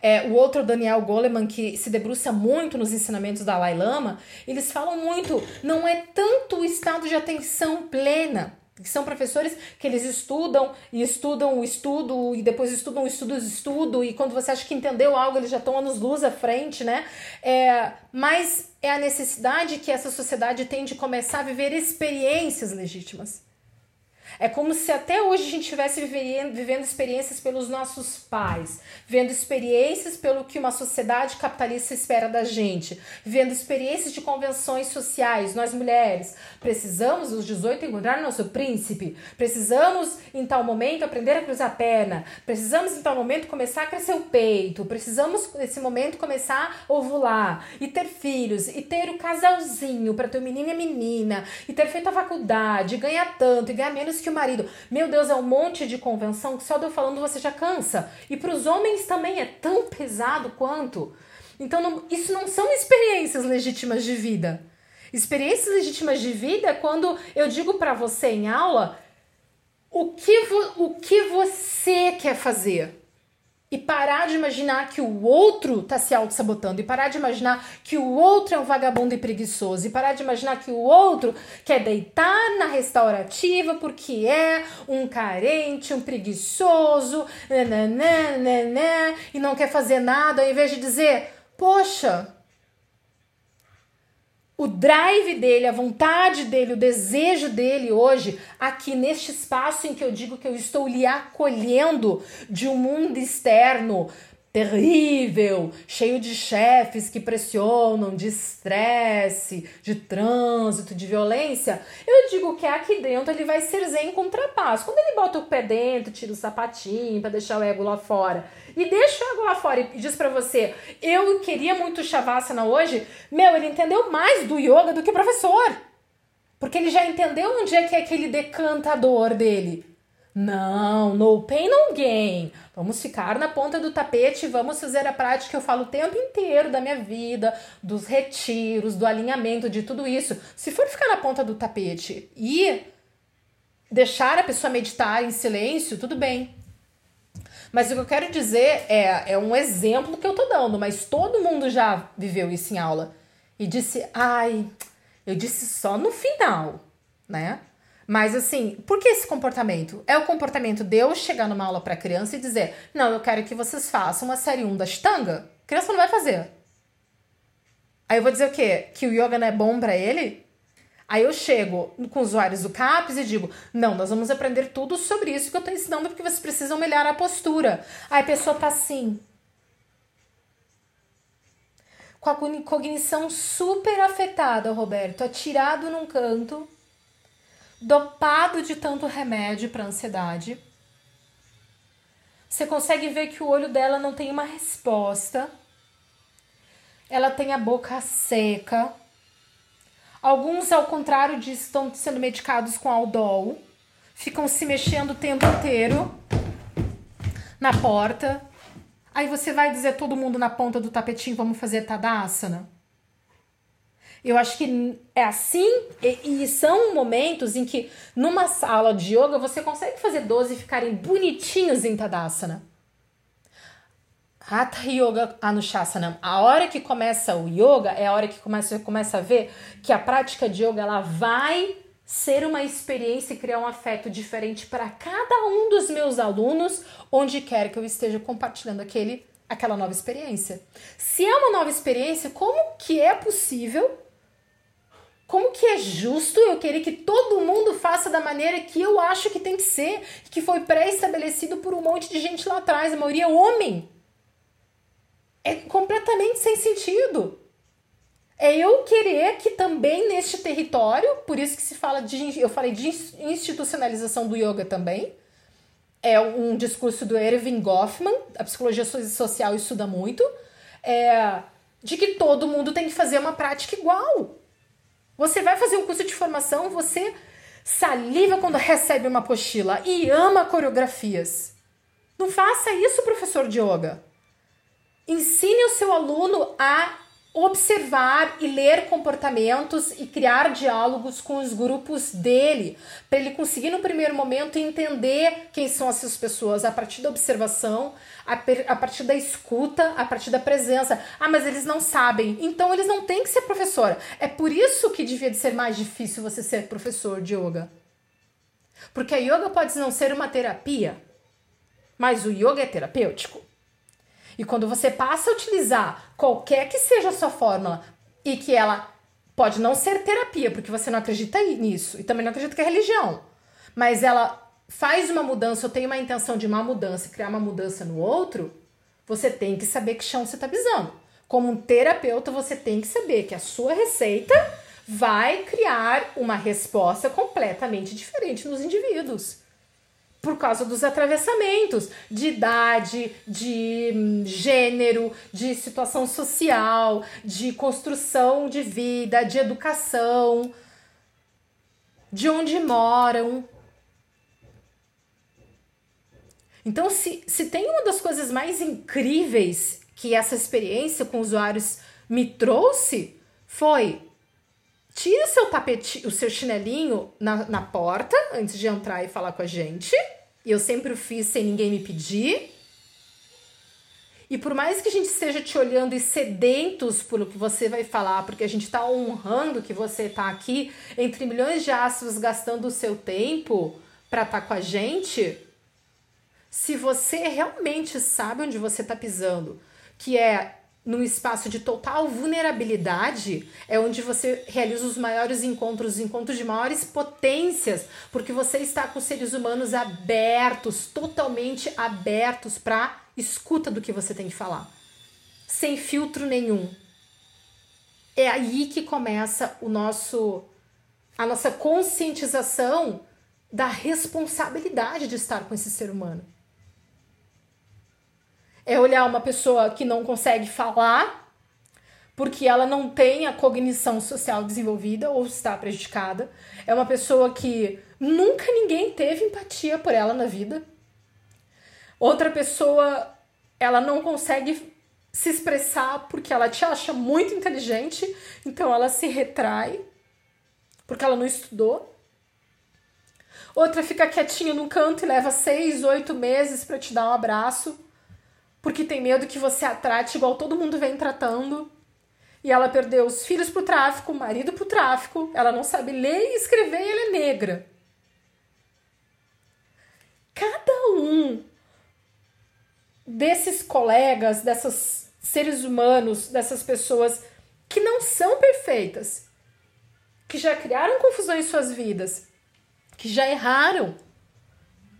Speaker 2: é, o outro, Daniel Goleman, que se debruça muito nos ensinamentos da Dalai Lama, eles falam muito, não é tanto o estado de atenção plena, que são professores que eles estudam e estudam o estudo e depois estudam o estudo do estudo e quando você acha que entendeu algo eles já estão anos luz à frente, né? É, mas é a necessidade que essa sociedade tem de começar a viver experiências legítimas. É como se até hoje a gente estivesse vivendo, vivendo experiências pelos nossos pais, vendo experiências pelo que uma sociedade capitalista espera da gente, vendo experiências de convenções sociais. Nós mulheres precisamos, aos 18, encontrar nosso príncipe, precisamos em tal momento aprender a cruzar a perna, precisamos em tal momento começar a crescer o peito, precisamos nesse momento começar a ovular e ter filhos e ter o casalzinho para ter menino e menina e ter feito a faculdade, ganhar tanto e ganhar menos que que o marido. Meu Deus, é um monte de convenção que só de eu falando você já cansa. E para os homens também é tão pesado quanto. Então, não, isso não são experiências legítimas de vida. Experiências legítimas de vida é quando eu digo para você em aula o que, o que você quer fazer e parar de imaginar que o outro tá se auto-sabotando, e parar de imaginar que o outro é um vagabundo e preguiçoso, e parar de imaginar que o outro quer deitar na restaurativa porque é um carente, um preguiçoso, nananã, e não quer fazer nada, ao invés de dizer, poxa, o drive dele, a vontade dele, o desejo dele hoje, aqui neste espaço em que eu digo que eu estou lhe acolhendo de um mundo externo terrível, cheio de chefes que pressionam, de estresse, de trânsito, de violência, eu digo que aqui dentro ele vai ser zen contra paz. Quando ele bota o pé dentro, tira o sapatinho para deixar o ego lá fora e deixa o ego lá fora e diz para você, eu queria muito Shavasana hoje, meu, ele entendeu mais do yoga do que o professor. Porque ele já entendeu onde é que é aquele decantador dele. Não, no pain, no gain. Vamos ficar na ponta do tapete, vamos fazer a prática que eu falo o tempo inteiro da minha vida, dos retiros, do alinhamento, de tudo isso. Se for ficar na ponta do tapete e deixar a pessoa meditar em silêncio, tudo bem. Mas o que eu quero dizer é, é um exemplo que eu tô dando, mas todo mundo já viveu isso em aula. E disse, ai, eu disse só no final, né? Mas assim, por que esse comportamento? É o comportamento de eu chegar numa aula para criança e dizer: "Não, eu quero que vocês façam uma série 1 da Ashtanga". A criança não vai fazer. Aí eu vou dizer o quê? Que o yoga não é bom para ele? Aí eu chego com os usuários do CAPES e digo: não, nós vamos aprender tudo sobre isso que eu estou ensinando porque vocês precisam melhorar a postura. Aí a pessoa tá assim. Com a cognição super afetada, Roberto, atirado num canto, dopado de tanto remédio para ansiedade. Você consegue ver que o olho dela não tem uma resposta. Ela tem a boca seca Alguns, ao contrário disso, estão sendo medicados com Aldol, ficam se mexendo o tempo inteiro na porta. Aí você vai dizer todo mundo na ponta do tapetinho, vamos fazer Tadasana? Eu acho que é assim, e, e, são momentos em que numa sala de yoga você consegue fazer 12 ficarem bonitinhos em Tadasana. Hatha Yoga Anushasana. A hora que começa o yoga é a hora que começa, começa a ver que a prática de yoga ela vai ser uma experiência e criar um afeto diferente para cada um dos meus alunos, onde quer que eu esteja compartilhando aquele, aquela nova experiência. Se é uma nova experiência, como que é possível? Como que é justo eu querer que todo mundo faça da maneira que eu acho que tem que ser, que foi pré-estabelecido por um monte de gente lá atrás, a maioria homem? é completamente sem sentido. É eu querer que também neste território, por isso que se fala de, eu falei de institucionalização do yoga também, é um discurso do Erving Goffman, a psicologia social estuda muito, é, de que todo mundo tem que fazer uma prática igual. Você vai fazer um curso de formação, você saliva quando recebe uma apostila e ama coreografias. Não faça isso, professor de yoga. Ensine o seu aluno a observar e ler comportamentos e criar diálogos com os grupos dele, para ele conseguir no primeiro momento entender quem são essas pessoas a partir da observação, a, a, partir da escuta, a partir da presença. Ah, mas eles não sabem, então eles não têm que ser professora. É por isso que devia de ser mais difícil você ser professor de yoga. Porque a yoga pode não ser uma terapia, mas o yoga é terapêutico. E quando você passa a utilizar qualquer que seja a sua fórmula e que ela pode não ser terapia, porque você não acredita nisso, e também não acredita que é religião, mas ela faz uma mudança ou tem uma intenção de uma mudança, criar uma mudança no outro, você tem que saber que chão você está pisando. Como um terapeuta, você tem que saber que a sua receita vai criar uma resposta completamente diferente nos indivíduos por causa dos atravessamentos de idade, de hum, gênero, de situação social, de construção de vida, de educação, de onde moram. Então, se, se tem uma das coisas mais incríveis que essa experiência com usuários me trouxe, foi tire o seu tapete, o seu chinelinho na, na porta antes de entrar e falar com a gente. E eu sempre o fiz sem ninguém me pedir. E por mais que a gente esteja te olhando e sedentos por o que você vai falar, porque a gente está honrando que você está aqui entre milhões de astros gastando o seu tempo para estar tá com a gente, se você realmente sabe onde você está pisando, que é num espaço de total vulnerabilidade, é onde você realiza os maiores encontros, os encontros de maiores potências, porque você está com seres humanos abertos, totalmente abertos para escuta do que você tem que falar, sem filtro nenhum. É aí que começa o nosso a nossa conscientização da responsabilidade de estar com esse ser humano é olhar uma pessoa que não consegue falar porque ela não tem a cognição social desenvolvida ou está prejudicada. É uma pessoa que nunca ninguém teve empatia por ela na vida. Outra pessoa, ela não consegue se expressar porque ela te acha muito inteligente, então ela se retrai porque ela não estudou. Outra fica quietinha no canto e leva seis, oito meses para te dar um abraço porque tem medo que você a trate igual todo mundo vem tratando. E ela perdeu os filhos pro tráfico, o marido pro tráfico, ela não sabe ler e escrever e ela é negra. Cada um desses colegas, desses seres humanos, dessas pessoas que não são perfeitas, que já criaram confusão em suas vidas, que já erraram,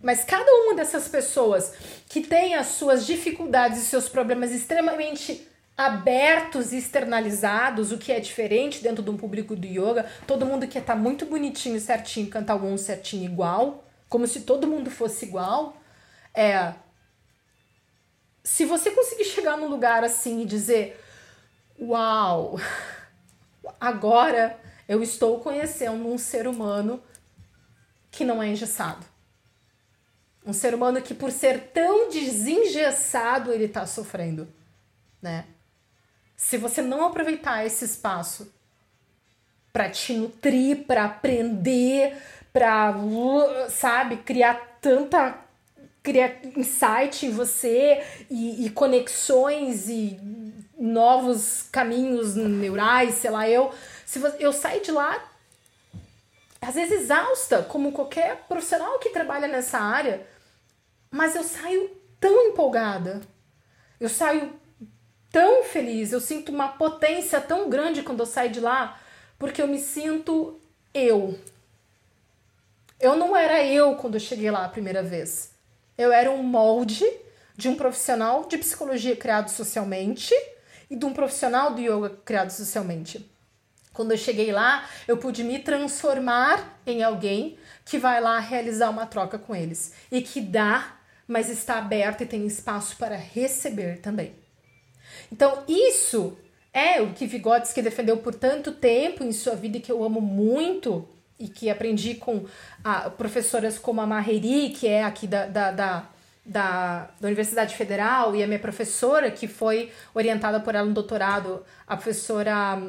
Speaker 2: mas cada uma dessas pessoas que tem as suas dificuldades e seus problemas extremamente abertos e externalizados, o que é diferente dentro de um público do yoga, todo mundo quer estar tá muito bonitinho, certinho, cantar algum certinho igual, como se todo mundo fosse igual. É, se você conseguir chegar num lugar assim e dizer, uau, agora eu estou conhecendo um ser humano que não é engessado um ser humano que, por ser tão desengessado, ele está sofrendo, né? Se você não aproveitar esse espaço para te nutrir, para aprender, para, sabe, criar tanta criar insight em você e, e, conexões e novos caminhos neurais, sei lá, eu se você, eu saio de lá às vezes exausta, como qualquer profissional que trabalha nessa área, mas eu saio tão empolgada, eu saio tão feliz, eu sinto uma potência tão grande quando eu saio de lá, porque eu me sinto eu. Eu não era eu quando eu cheguei lá a primeira vez. Eu era um molde de um profissional de psicologia criado socialmente e de um profissional do yoga criado socialmente. Quando eu cheguei lá, eu pude me transformar em alguém que vai lá realizar uma troca com eles e que dá mas está aberto e tem espaço para receber também. Então, isso é o que Vygotsky defendeu por tanto tempo em sua vida e que eu amo muito e que aprendi com a, professoras como a Maheri, que é aqui da, da, da, da, da Universidade Federal, e a minha professora, que foi orientada por ela no doutorado, a professora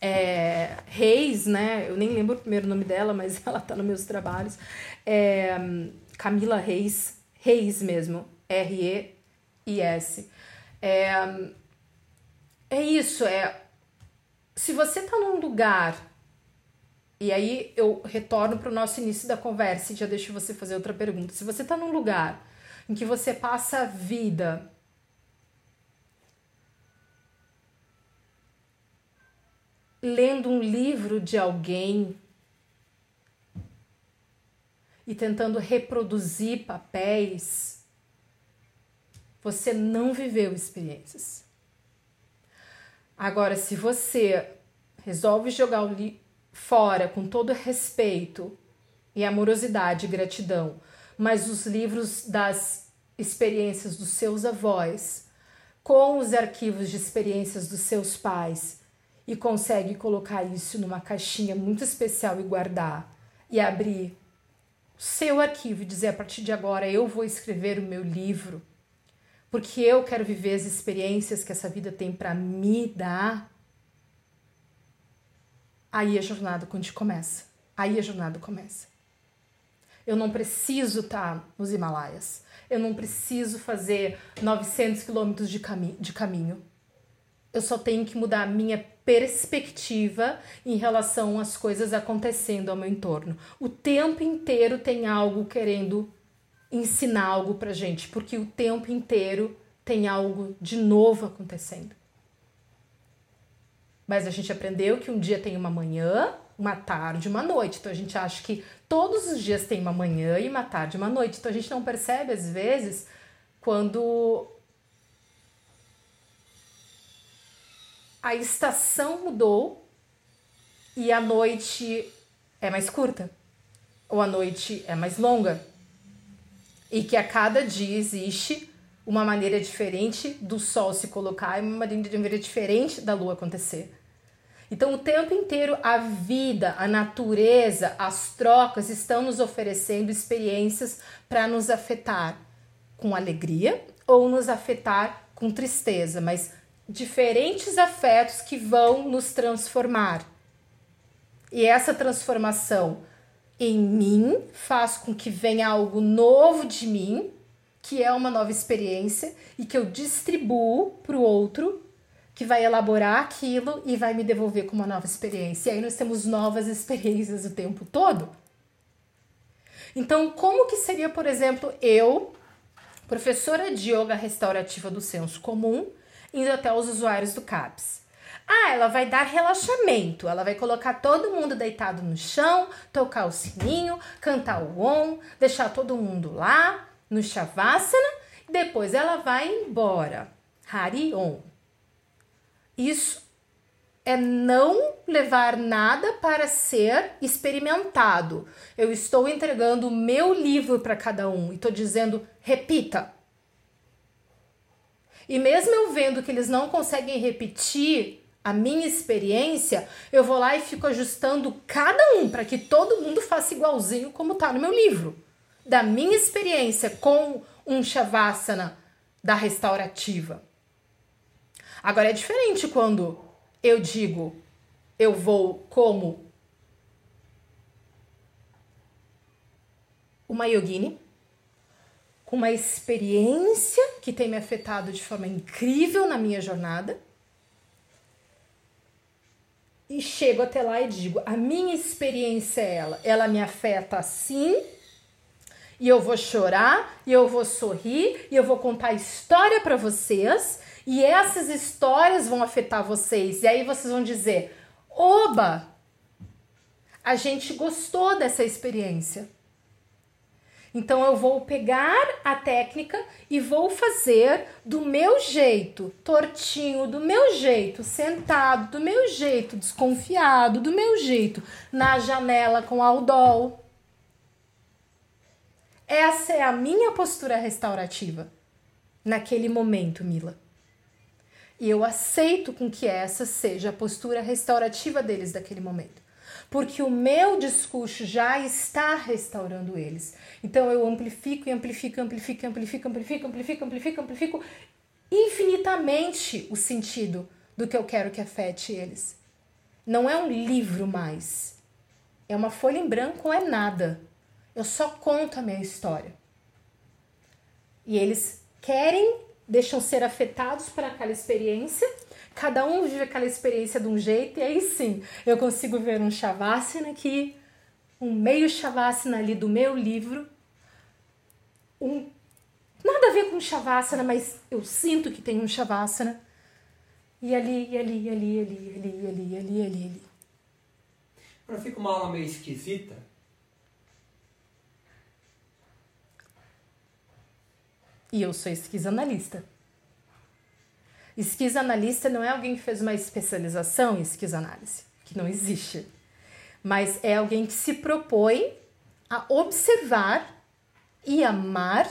Speaker 2: é, Reis, né? Eu nem lembro o primeiro nome dela, mas ela está nos meus trabalhos. É, Camila Reis, Reis mesmo, R-E-I-S. É, é isso, é. Se você tá num lugar, e aí eu retorno para o nosso início da conversa e já deixo você fazer outra pergunta. Se você tá num lugar em que você passa a vida lendo um livro de alguém e tentando reproduzir papéis, você não viveu experiências. Agora, se você resolve jogar o li fora com todo respeito e amorosidade e gratidão, mas os livros das experiências dos seus avós, com os arquivos de experiências dos seus pais, e consegue colocar isso numa caixinha muito especial e guardar e abrir seu arquivo e dizer a partir de agora eu vou escrever o meu livro, porque eu quero viver as experiências que essa vida tem para me dar. aí a jornada quando começa. Aí a jornada começa. Eu não preciso estar tá nos Himalaias. Eu não preciso fazer 900 quilômetros de, cami de caminho. Eu só tenho que mudar a minha perspectiva em relação às coisas acontecendo ao meu entorno. O tempo inteiro tem algo querendo ensinar algo pra gente, porque o tempo inteiro tem algo de novo acontecendo. Mas a gente aprendeu que um dia tem uma manhã, uma tarde, uma noite. Então a gente acha que todos os dias tem uma manhã e uma tarde, uma noite. Então a gente não percebe às vezes quando a estação mudou e a noite é mais curta. Ou a noite é mais longa. E que a cada dia existe uma maneira diferente do sol se colocar e uma maneira diferente da lua acontecer. Então, o tempo inteiro, a vida, a natureza, as trocas estão nos oferecendo experiências para nos afetar com alegria ou nos afetar com tristeza, mas diferentes afetos que vão nos transformar. E essa transformação em mim faz com que venha algo novo de mim, que é uma nova experiência, e que eu distribuo para o outro, que vai elaborar aquilo e vai me devolver com uma nova experiência. E aí nós temos novas experiências o tempo todo. Então, como que seria, por exemplo, eu, professora de yoga restaurativa do senso comum, indo até os usuários do CAPS. Ah, ela vai dar relaxamento. Ela vai colocar todo mundo deitado no chão, tocar o sininho, cantar o om, deixar todo mundo lá no Shavasana depois ela vai embora. Hari Om. Isso é não levar nada para ser experimentado. Eu estou entregando o meu livro para cada um e estou dizendo: repita. E mesmo eu vendo que eles não conseguem repetir a minha experiência, eu vou lá e fico ajustando cada um para que todo mundo faça igualzinho como está no meu livro. Da minha experiência com um Shavasana da restaurativa. Agora é diferente quando eu digo eu vou como uma yogini com uma experiência que tem me afetado de forma incrível na minha jornada. E chego até lá e digo: a minha experiência é ela, ela me afeta assim, e eu vou chorar, e eu vou sorrir, e eu vou contar história para vocês, e essas histórias vão afetar vocês. E aí vocês vão dizer: oba, a gente gostou dessa experiência. Então eu vou pegar a técnica e vou fazer do meu jeito, tortinho, do meu jeito, sentado, do meu jeito, desconfiado, do meu jeito, na janela com aldol. Essa é a minha postura restaurativa naquele momento, Mila. E eu aceito com que essa seja a postura restaurativa deles daquele momento porque o meu discurso já está restaurando eles. Então eu amplifico e amplifico, amplifico, amplifico, amplifico, amplifico, amplifico, amplifico infinitamente o sentido do que eu quero que afete eles. Não é um livro mais. É uma folha em branco é nada. Eu só conto a minha história. E eles querem, deixam ser afetados por aquela experiência Cada um vive aquela experiência de um jeito, e aí sim eu consigo ver um Shavasana aqui, um meio Shavasana ali do meu livro, um nada a ver com Shavasana, mas eu sinto que tem um Shavasana. E ali, e ali, e ali, e ali, e ali, e ali, e ali, e ali, ali.
Speaker 1: Agora fica uma aula meio esquisita.
Speaker 2: E eu sou esquizoanalista. Esquizoanalista não é alguém que fez uma especialização em esquizoanálise, que não existe, mas é alguém que se propõe a observar e amar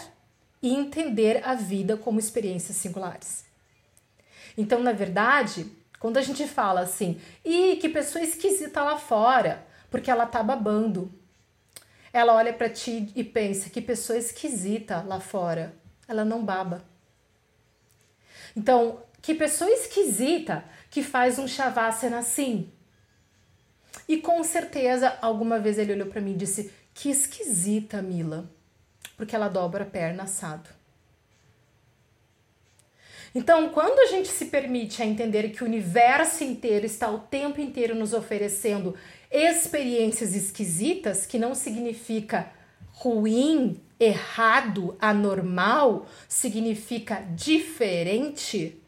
Speaker 2: e entender a vida como experiências singulares. Então, na verdade, quando a gente fala assim, e que pessoa esquisita lá fora, porque ela tá babando. Ela olha para ti e pensa, que pessoa esquisita lá fora. Ela não baba. Então, que pessoa esquisita que faz um shavasana assim. E com certeza, alguma vez ele olhou para mim e disse: Que esquisita, Mila, porque ela dobra a perna assado. Então, quando a gente se permite a entender que o universo inteiro está o tempo inteiro nos oferecendo experiências esquisitas, que não significa ruim, errado, anormal, significa diferente,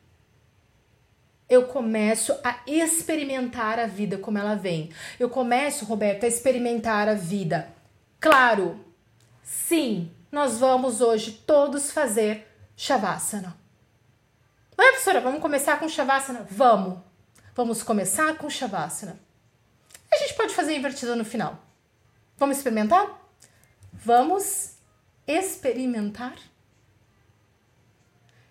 Speaker 2: eu começo a experimentar a vida como ela vem. Eu começo, Roberto, a experimentar a vida. Claro, sim, nós vamos hoje todos fazer Shavasana. Não é, professora? Vamos começar com Shavasana? Vamos. Vamos começar com Shavasana. A gente pode fazer invertida no final. Vamos experimentar? Vamos experimentar.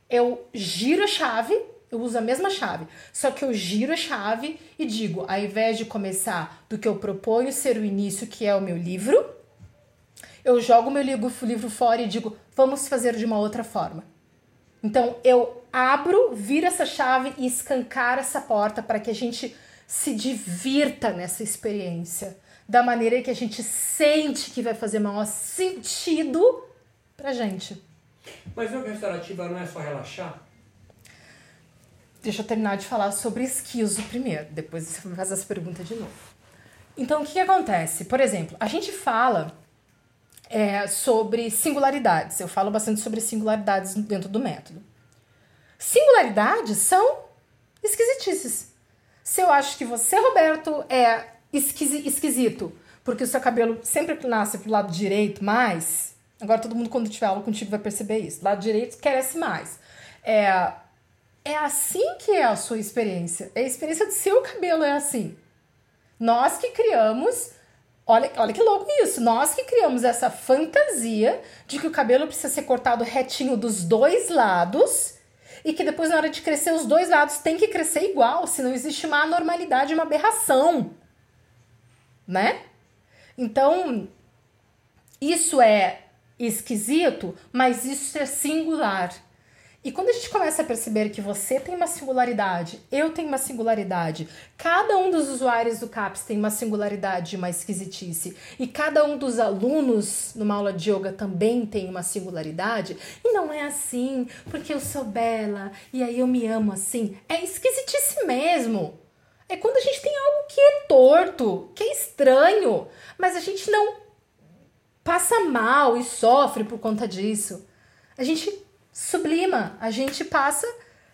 Speaker 2: Eu giro a chave, eu uso a mesma chave, só que eu giro a chave e digo, ao invés de começar do que eu proponho ser o início, que é o meu livro, eu jogo meu livro fora e digo, vamos fazer de uma outra forma. Então eu abro, viro essa chave e escancar essa porta para que a gente se divirta nessa experiência da maneira que a gente sente que vai fazer maior sentido pra gente.
Speaker 1: Mas yoga restaurativa não é só relaxar?
Speaker 2: Deixa eu terminar de falar sobre esquizo primeiro, depois você faz essa pergunta de novo. Então, o que, que acontece? Por exemplo, a gente fala é, sobre singularidades. Eu falo bastante sobre singularidades dentro do método. Singularidades são esquisitices. Se eu acho que você, Roberto, é esquisi esquisito, porque o seu cabelo sempre nasce pro lado direito mais, agora todo mundo quando tiver aula contigo vai perceber isso, lado direito cresce mais. É, é assim que é a sua experiência. É a experiência do seu cabelo é assim. Nós que criamos Olha, olha que louco isso. Nós que criamos essa fantasia de que o cabelo precisa ser cortado retinho dos dois lados e que depois, na hora de crescer, os dois lados tem que crescer igual, senão existe uma anormalidade, uma aberração. Né? Então, isso é esquisito, mas isso é singular. E quando a gente começa a perceber que você tem uma singularidade, eu tenho uma singularidade, cada um dos usuários do CAPS tem uma singularidade, uma esquisitice, e cada um dos alunos numa aula de yoga também tem uma singularidade, e não é assim, porque eu sou bela e aí eu me amo assim. É esquisitice mesmo. É quando a gente tem algo que é torto, que é estranho, mas a gente não passa mal e sofre por conta disso. A gente sublima, a gente passa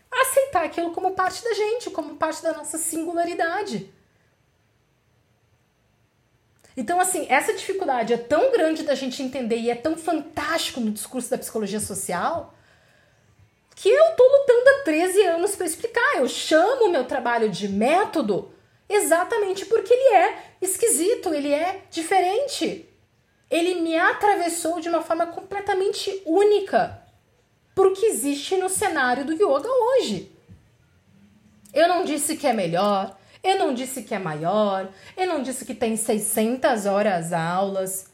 Speaker 2: a aceitar aquilo como parte da gente, como parte da nossa singularidade. Então, assim, essa dificuldade é tão grande da gente entender e é tão fantástico no discurso da psicologia social que eu tô lutando há 13 anos para explicar. Eu chamo o meu trabalho de método exatamente porque ele é esquisito, ele é diferente. Ele me atravessou de uma forma completamente única para o que existe no cenário do yoga hoje. Eu não disse que é melhor, eu não disse que é maior, eu não disse que tem 600 horas aulas.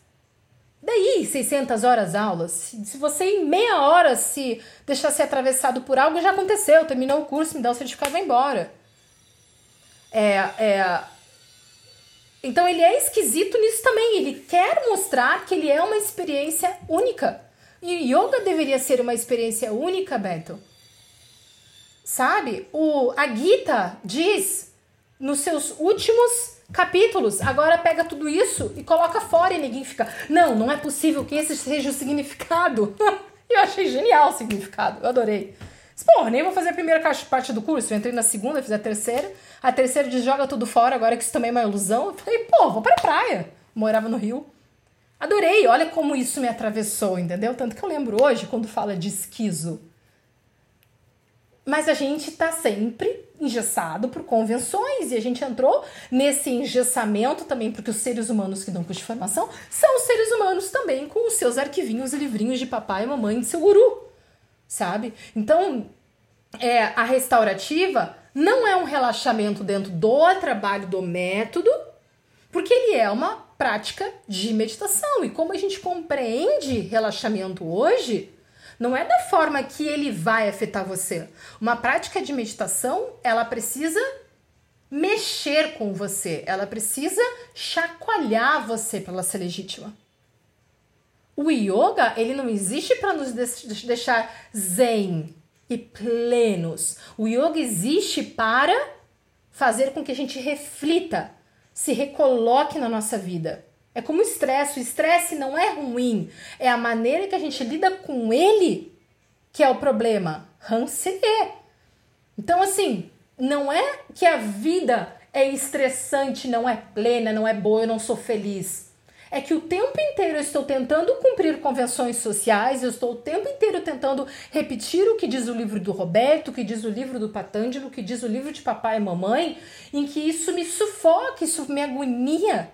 Speaker 2: Daí, 600 horas aulas, se você em meia hora se deixar ser atravessado por algo, já aconteceu, terminou o curso, me dá o certificado e vai embora. É, é... Então ele é esquisito nisso também, ele quer mostrar que ele é uma experiência única. E yoga deveria ser uma experiência única, Beto. Sabe? O, a Gita diz nos seus últimos capítulos, agora pega tudo isso e coloca fora e ninguém fica, não, não é possível que esse seja o significado. eu achei genial o significado, eu adorei. Porra, nem vou fazer a primeira parte do curso. Eu entrei na segunda, fiz a terceira. A terceira diz joga tudo fora, agora que isso também é uma ilusão. Eu falei, pô, vou pra praia. Morava no Rio. Adorei, olha como isso me atravessou, entendeu? Tanto que eu lembro hoje quando fala de esquizo. Mas a gente tá sempre engessado por convenções e a gente entrou nesse engessamento também porque os seres humanos que dão curso de formação são os seres humanos também com os seus arquivinhos e livrinhos de papai e mamãe de seu guru, sabe? Então, é, a restaurativa não é um relaxamento dentro do trabalho do método, porque ele é uma prática de meditação. E como a gente compreende relaxamento hoje, não é da forma que ele vai afetar você. Uma prática de meditação, ela precisa mexer com você, ela precisa chacoalhar você para ela ser legítima. O yoga, ele não existe para nos deixar zen e plenos. O yoga existe para fazer com que a gente reflita, se recoloque na nossa vida. É como o estresse. O estresse não é ruim, é a maneira que a gente lida com ele que é o problema. Hanse Então, assim, não é que a vida é estressante, não é plena, não é boa, eu não sou feliz é que o tempo inteiro eu estou tentando cumprir convenções sociais, eu estou o tempo inteiro tentando repetir o que diz o livro do Roberto, o que diz o livro do Patângelo, o que diz o livro de papai e mamãe, em que isso me sufoca, isso me agonia.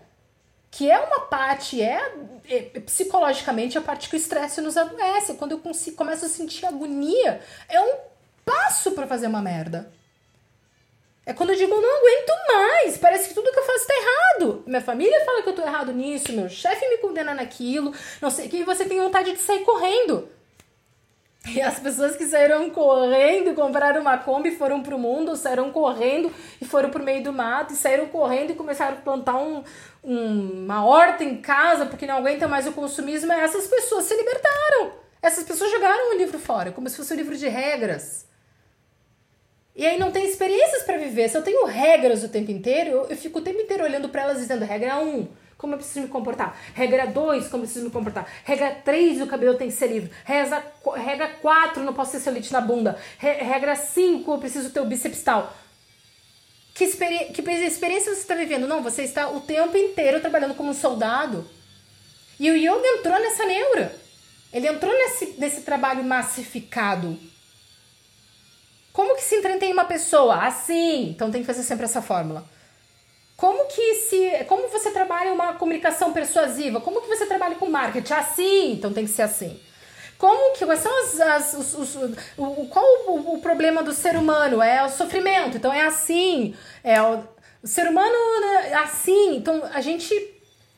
Speaker 2: Que é uma parte, é, é psicologicamente a parte que o estresse nos adoece. Quando eu consigo, começo a sentir agonia, é um passo para fazer uma merda. É quando eu digo, eu não aguento mais, parece que tudo que eu faço tá errado. Minha família fala que eu tô errado nisso, meu chefe me condena naquilo, não sei que, você tem vontade de sair correndo. E as pessoas que saíram correndo, compraram uma Kombi, foram pro mundo, saíram correndo e foram pro meio do mato, e saíram correndo e começaram a plantar um, um, uma horta em casa porque não aguentam mais o consumismo. Essas pessoas se libertaram. Essas pessoas jogaram o livro fora, como se fosse um livro de regras. E aí não tem experiências para viver. Se eu tenho regras o tempo inteiro, eu, eu fico o tempo inteiro olhando para elas dizendo regra 1, um, como eu preciso me comportar. Regra 2, como eu preciso me comportar. Regra 3, o cabelo tem que ser livre. Regra, regra 4, não posso ter celulite na bunda. Re, regra 5, eu preciso ter o bíceps tal. Que, experi que experiência você está vivendo? Não, você está o tempo inteiro trabalhando como um soldado. E o yoga entrou nessa neura. Ele entrou nesse, nesse trabalho massificado como que se entretém uma pessoa? Assim. Então tem que fazer sempre essa fórmula. Como que se. Como você trabalha uma comunicação persuasiva? Como que você trabalha com marketing? Assim. Então tem que ser assim. Como que. Quais são as. as os, os, o, qual o, o, problema do ser humano? É o sofrimento. Então é assim. É o, o ser humano é assim. Então a gente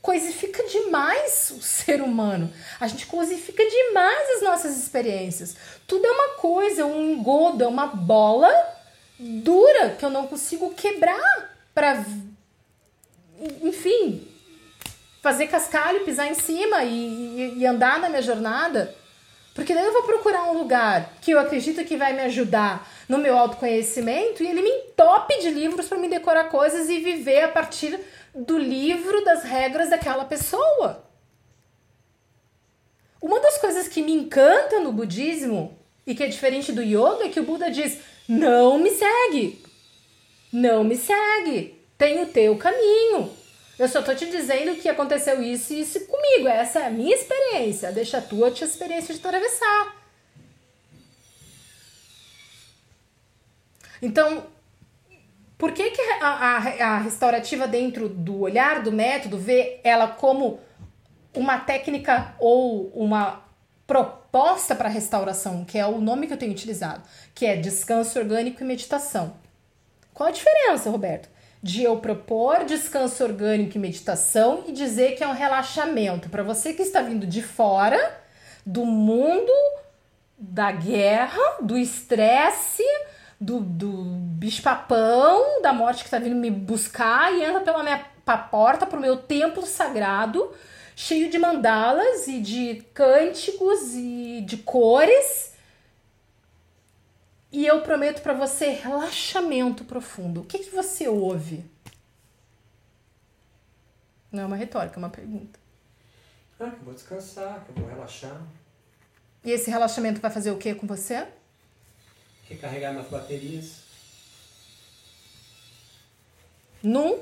Speaker 2: coisifica demais o ser humano. A gente coisifica demais as nossas experiências. Tudo é uma coisa, um engodo, é uma bola dura que eu não consigo quebrar para enfim, fazer cascalho, pisar em cima e, e, e, andar na minha jornada. Porque daí eu vou procurar um lugar que eu acredito que vai me ajudar no meu autoconhecimento e ele me entope de livros para me decorar coisas e viver a partir do livro das regras daquela pessoa. Uma das coisas que me encanta no budismo e que é diferente do yoga é que o Buda diz: não me segue, não me segue, tem o teu caminho. Eu só tô te dizendo que aconteceu isso e isso comigo. Essa é a minha experiência. Deixa a tua, tua experiência de atravessar. Então, por que, que a, a, a restaurativa, dentro do olhar do método, vê ela como uma técnica ou uma proposta para restauração, que é o nome que eu tenho utilizado, que é descanso orgânico e meditação? Qual a diferença, Roberto? De eu propor descanso orgânico e meditação e dizer que é um relaxamento para você que está vindo de fora do mundo da guerra, do estresse, do, do bicho-papão, da morte que tá vindo me buscar e entra pela minha porta pro meu templo sagrado, cheio de mandalas e de cânticos e de cores. E eu prometo para você relaxamento profundo. O que, que você ouve? Não é uma retórica, é uma pergunta.
Speaker 1: Ah, que eu vou descansar, que eu vou relaxar.
Speaker 2: E esse relaxamento vai fazer o que com você?
Speaker 1: Recarregar minhas baterias.
Speaker 2: Num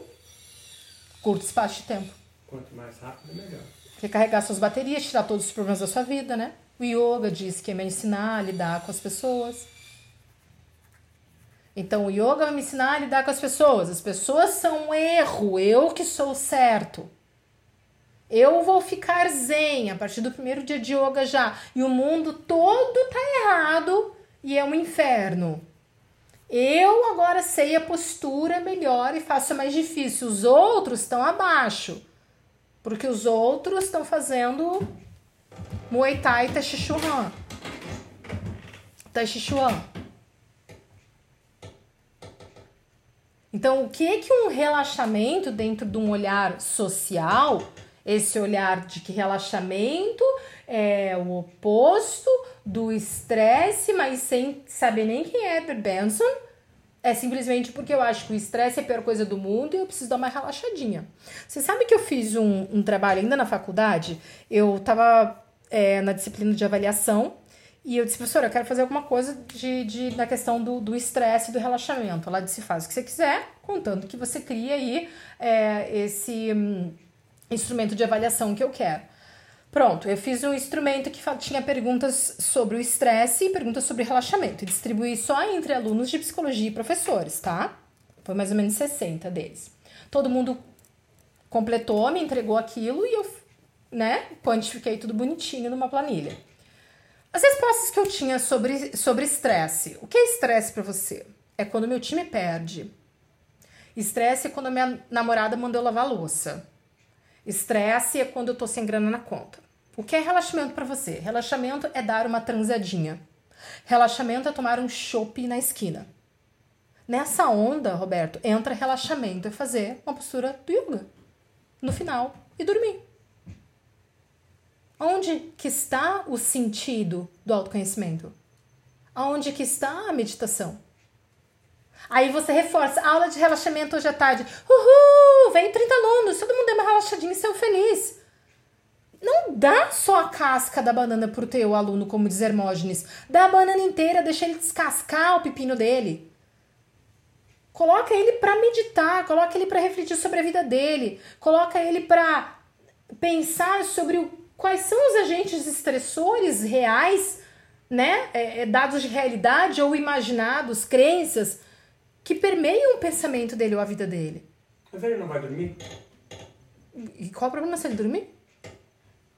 Speaker 2: curto espaço de tempo.
Speaker 1: Quanto mais rápido, melhor.
Speaker 2: Recarregar suas baterias, tirar todos os problemas da sua vida, né? O yoga diz que é me ensinar a lidar com as pessoas. Então, o yoga vai me ensinar a lidar com as pessoas. As pessoas são um erro, eu que sou certo. Eu vou ficar zen a partir do primeiro dia de yoga já. E o mundo todo tá errado e é um inferno. Eu agora sei a postura melhor e faço mais difícil. Os outros estão abaixo. Porque os outros estão fazendo Muay Thai Tai Chi. Então, o que é que um relaxamento dentro de um olhar social, esse olhar de que relaxamento é o oposto do estresse, mas sem saber nem quem é Edward Benson, é simplesmente porque eu acho que o estresse é a pior coisa do mundo e eu preciso dar uma relaxadinha. Você sabe que eu fiz um, um trabalho ainda na faculdade? Eu tava é, na disciplina de avaliação e eu disse, professora, eu quero fazer alguma coisa de, de, na questão do estresse e do relaxamento. Ela disse, faz o que você quiser, contando que você cria aí é, esse hum, instrumento de avaliação que eu quero. Pronto, eu fiz um instrumento que tinha perguntas sobre o estresse e perguntas sobre relaxamento. E distribuí só entre alunos de psicologia e professores, tá? Foi mais ou menos 60 deles. Todo mundo completou, me entregou aquilo e eu, né, quantifiquei tudo bonitinho numa planilha. As respostas que eu tinha sobre sobre estresse. O que é estresse para você? É quando meu time perde. Estresse é quando minha namorada mandou lavar louça. Estresse é quando eu tô sem grana na conta. O que é relaxamento para você? Relaxamento é dar uma transadinha. Relaxamento é tomar um chopp na esquina. Nessa onda, Roberto, entra relaxamento, é fazer uma postura do yoga no final e dormir. Onde que está o sentido do autoconhecimento? Aonde que está a meditação? Aí você reforça, aula de relaxamento hoje à tarde. Uhul, vem 30 alunos, todo mundo deu uma relaxadinha e saiu feliz. Não dá só a casca da banana pro teu aluno, como diz Hermógenes. Dá a banana inteira, deixa ele descascar o pepino dele. Coloca ele para meditar, coloca ele para refletir sobre a vida dele, coloca ele para pensar sobre o quais são os agentes estressores reais, né, é, é, dados de realidade ou imaginados, crenças, que permeiam o pensamento dele ou a vida dele.
Speaker 1: Mas ele não vai dormir?
Speaker 2: E qual o problema se ele dormir?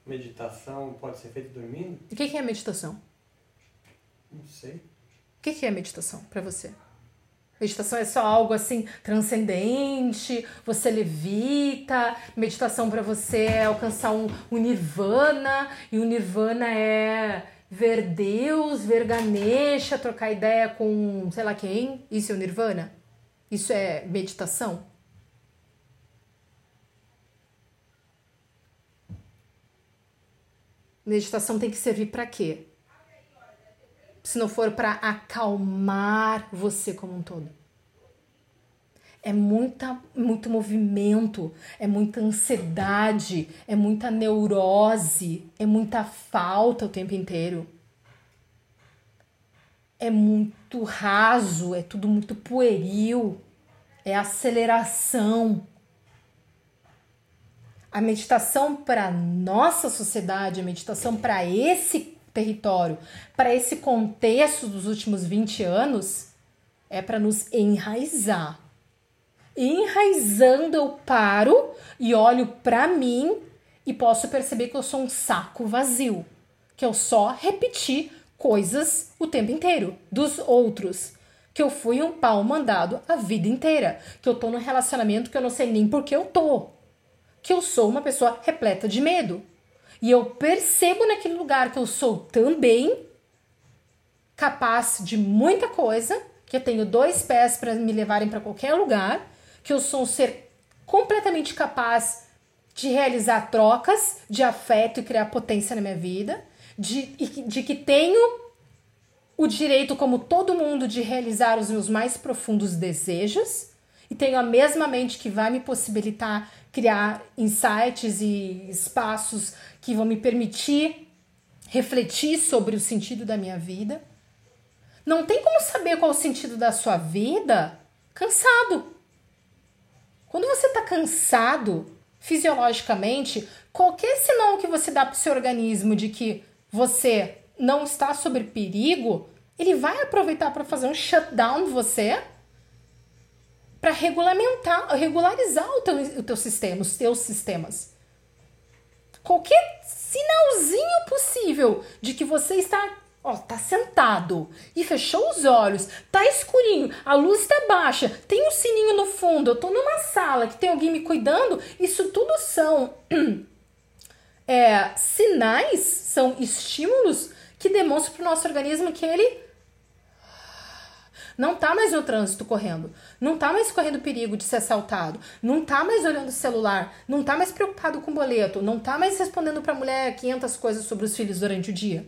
Speaker 1: Meditação pode ser feita dormindo?
Speaker 2: E o que é meditação?
Speaker 1: Não sei. O
Speaker 2: que é meditação para você? Meditação é só algo assim transcendente, você levita. Meditação para você é alcançar um, um nirvana, e o nirvana é ver Deus, ver Ganesha, trocar ideia com sei lá quem. Isso é o nirvana? Isso é meditação? Meditação tem que servir para quê? se não for para acalmar você como um todo. É muita, muito movimento, é muita ansiedade, é muita neurose, é muita falta o tempo inteiro. É muito raso, é tudo muito pueril, é aceleração. A meditação para nossa sociedade, a meditação para esse território, para esse contexto dos últimos 20 anos, é para nos enraizar. Enraizando, eu paro e olho para mim e posso perceber que eu sou um saco vazio, que eu só repeti coisas o tempo inteiro dos outros, que eu fui um pau mandado a vida inteira, que eu tô num relacionamento que eu não sei nem por que eu tô, que eu sou uma pessoa repleta de medo, e eu percebo naquele lugar que eu sou também capaz de muita coisa, que eu tenho dois pés para me levarem para qualquer lugar, que eu sou um ser completamente capaz de realizar trocas de afeto e criar potência na minha vida, de, de que tenho o direito, como todo mundo, de realizar os meus mais profundos desejos e tenho a mesma mente que vai me possibilitar criar insights e espaços que vão me permitir refletir sobre o sentido da minha vida. Não tem como saber qual o sentido da sua vida cansado. Quando você está cansado fisiologicamente, qualquer sinal que você dá para o seu organismo de que você não está sob perigo, ele vai aproveitar para fazer um shutdown de você para regulamentar, regularizar o teu, o teu sistema, os teus sistemas. Qualquer sinalzinho possível de que você está ó, tá sentado e fechou os olhos, tá escurinho, a luz está baixa, tem um sininho no fundo, eu tô numa sala que tem alguém me cuidando, isso tudo são é, sinais, são estímulos que demonstram para o nosso organismo que ele Não tá mais no trânsito correndo. Não tá mais correndo perigo de ser assaltado. Não tá mais olhando o celular. Não tá mais preocupado com o boleto. Não tá mais respondendo pra mulher 500 coisas sobre os filhos durante o dia.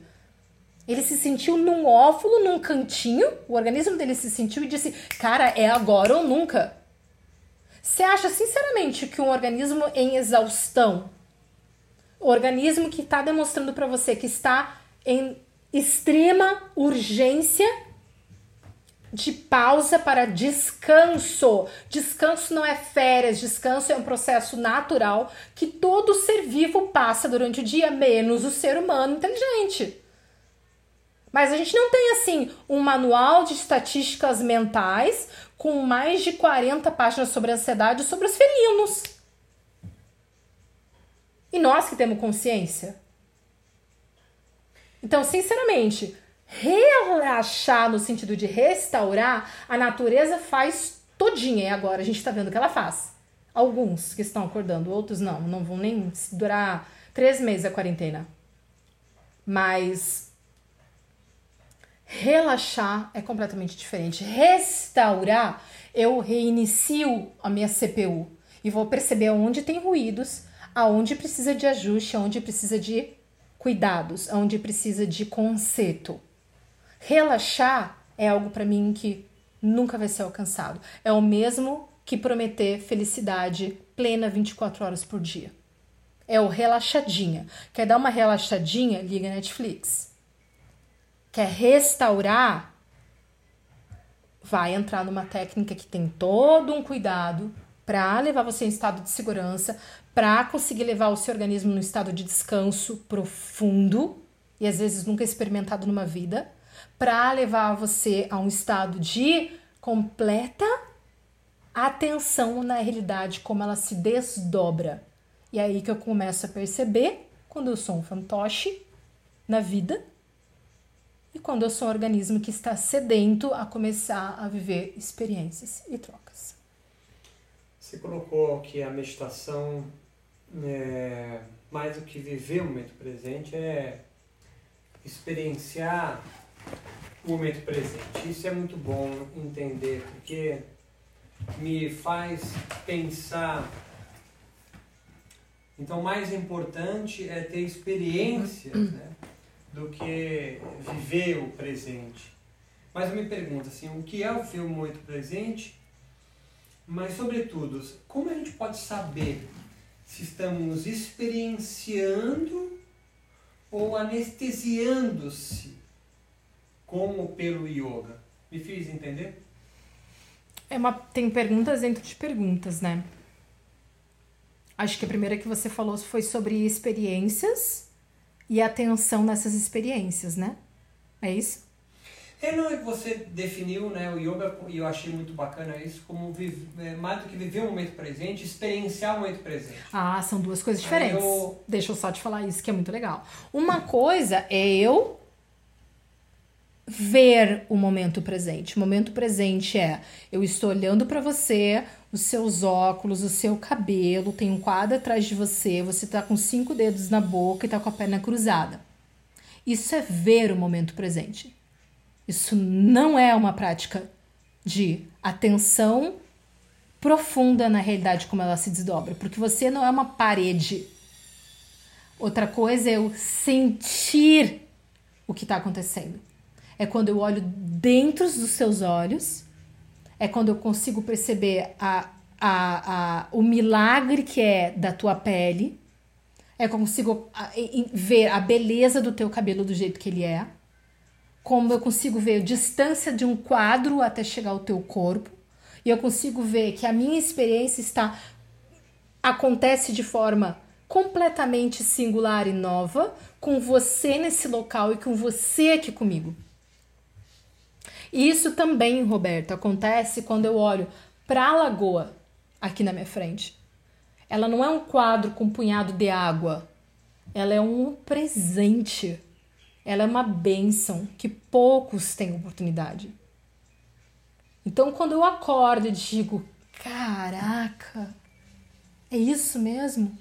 Speaker 2: Ele se sentiu num óvulo, num cantinho. O organismo dele se sentiu e disse: Cara, é agora ou nunca. Você acha sinceramente que um organismo em exaustão, organismo que está demonstrando para você que está em extrema urgência de pausa para descanso. Descanso não é férias, descanso é um processo natural que todo ser vivo passa durante o dia, menos o ser humano inteligente. Mas a gente não tem assim um manual de estatísticas mentais com mais de 40 páginas sobre ansiedade sobre os felinos. E nós que temos consciência. Então, sinceramente, relaxar no sentido de restaurar, a natureza faz todinha. E agora a gente está vendo o que ela faz. Alguns que estão acordando, outros não. Não vão nem durar três meses a quarentena. Mas relaxar é completamente diferente. Restaurar, eu reinicio a minha CPU e vou perceber onde tem ruídos, aonde precisa de ajuste, aonde precisa de cuidados, aonde precisa de conserto. Relaxar é algo para mim que nunca vai ser alcançado. É o mesmo que prometer felicidade plena 24 horas por dia. É o relaxadinha. Quer dar uma relaxadinha? Liga Netflix. Quer restaurar? Vai entrar numa técnica que tem todo um cuidado para levar você em estado de segurança, para conseguir levar o seu organismo no estado de descanso profundo e às vezes nunca experimentado numa vida, para levar você a um estado de completa atenção na realidade, como ela se desdobra. E é aí que eu começo a perceber quando eu sou um fantoche na vida e quando eu sou um organismo que está sedento a começar a viver experiências e trocas.
Speaker 1: Você colocou que a meditação é, mais do que viver o momento presente, é experienciar o momento presente. Isso é muito bom entender, porque me faz pensar. Então, mais importante é ter experiências né, do que viver o presente. Mas eu me pergunto assim, o que é o filme momento presente? Mas, sobretudo, como a gente pode saber se estamos experienciando ou anestesiando-se como pelo yoga. Me fiz entender?
Speaker 2: É uma, tem perguntas dentro de perguntas, né? Acho que a primeira que você falou foi sobre experiências e atenção nessas experiências, né? É isso?
Speaker 1: É, não, você definiu né, o yoga, e eu achei muito bacana isso, como vive, é, mais do que viver o momento presente, experienciar o momento presente.
Speaker 2: Ah, são duas coisas diferentes. Eu... Deixa eu só te falar isso, que é muito legal. Uma coisa é eu ver o momento presente. O momento presente é eu estou olhando para você, os seus óculos, o seu cabelo, tem um quadro atrás de você, você tá com cinco dedos na boca e tá com a perna cruzada. Isso é ver o momento presente. Isso não é uma prática de atenção profunda na realidade como ela se desdobra, porque você não é uma parede. Outra coisa é eu sentir o que está acontecendo. É quando eu olho dentro dos seus olhos, é quando eu consigo perceber a, a, a, o milagre que é da tua pele, é quando eu consigo ver a beleza do teu cabelo do jeito que ele é. Como eu consigo ver a distância de um quadro até chegar ao teu corpo, e eu consigo ver que a minha experiência está acontece de forma completamente singular e nova, com você nesse local e com você aqui comigo. Isso também, Roberto, acontece quando eu olho para a lagoa aqui na minha frente. Ela não é um quadro com um punhado de água, ela é um presente ela é uma bênção que poucos têm oportunidade. Então, quando eu acordo e digo, caraca, é isso mesmo?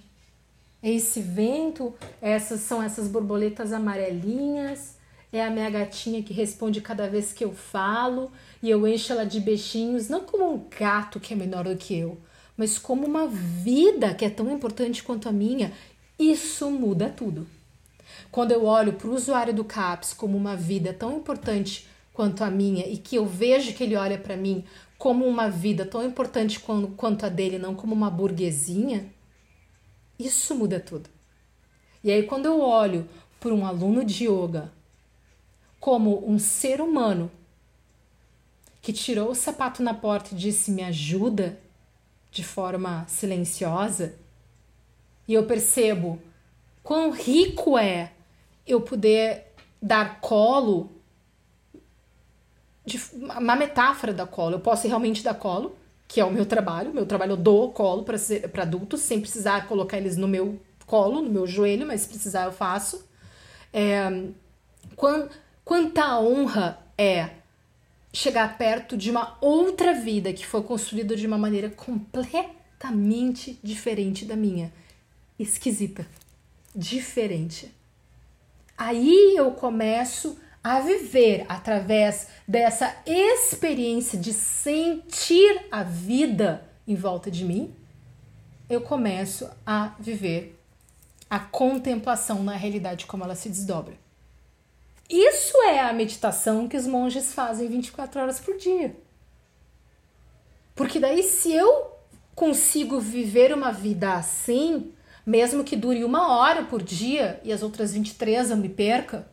Speaker 2: É esse vento? Essas são essas borboletas amarelinhas? É a minha gatinha que responde cada vez que eu falo e eu encho ela de beijinhos, não como um gato que é menor do que eu, mas como uma vida que é tão importante quanto a minha. Isso muda tudo. Quando eu olho para o usuário do CAPS como uma vida tão importante quanto a minha e que eu vejo que ele olha para mim como uma vida tão importante quanto a dele, não como uma burguesinha, isso muda tudo. E aí, quando eu olho por um aluno de yoga como um ser humano que tirou o sapato na porta e disse: Me ajuda, de forma silenciosa, e eu percebo quão rico é eu poder dar colo, de, uma metáfora da colo. Eu posso realmente dar colo, que é o meu trabalho. Meu trabalho eu dou colo para adultos, sem precisar colocar eles no meu colo, no meu joelho, mas se precisar eu faço. É, quanta honra é chegar perto de uma outra vida que foi construída de uma maneira completamente diferente da minha. Esquisita. Diferente. Aí eu começo a viver através dessa experiência de sentir a vida em volta de mim, eu começo a viver a contemplação na realidade como ela se desdobra. Isso é a meditação que os monges fazem 24 horas por dia. Porque daí, se eu consigo viver uma vida assim, mesmo que dure uma hora por dia e as outras 23 eu me perca,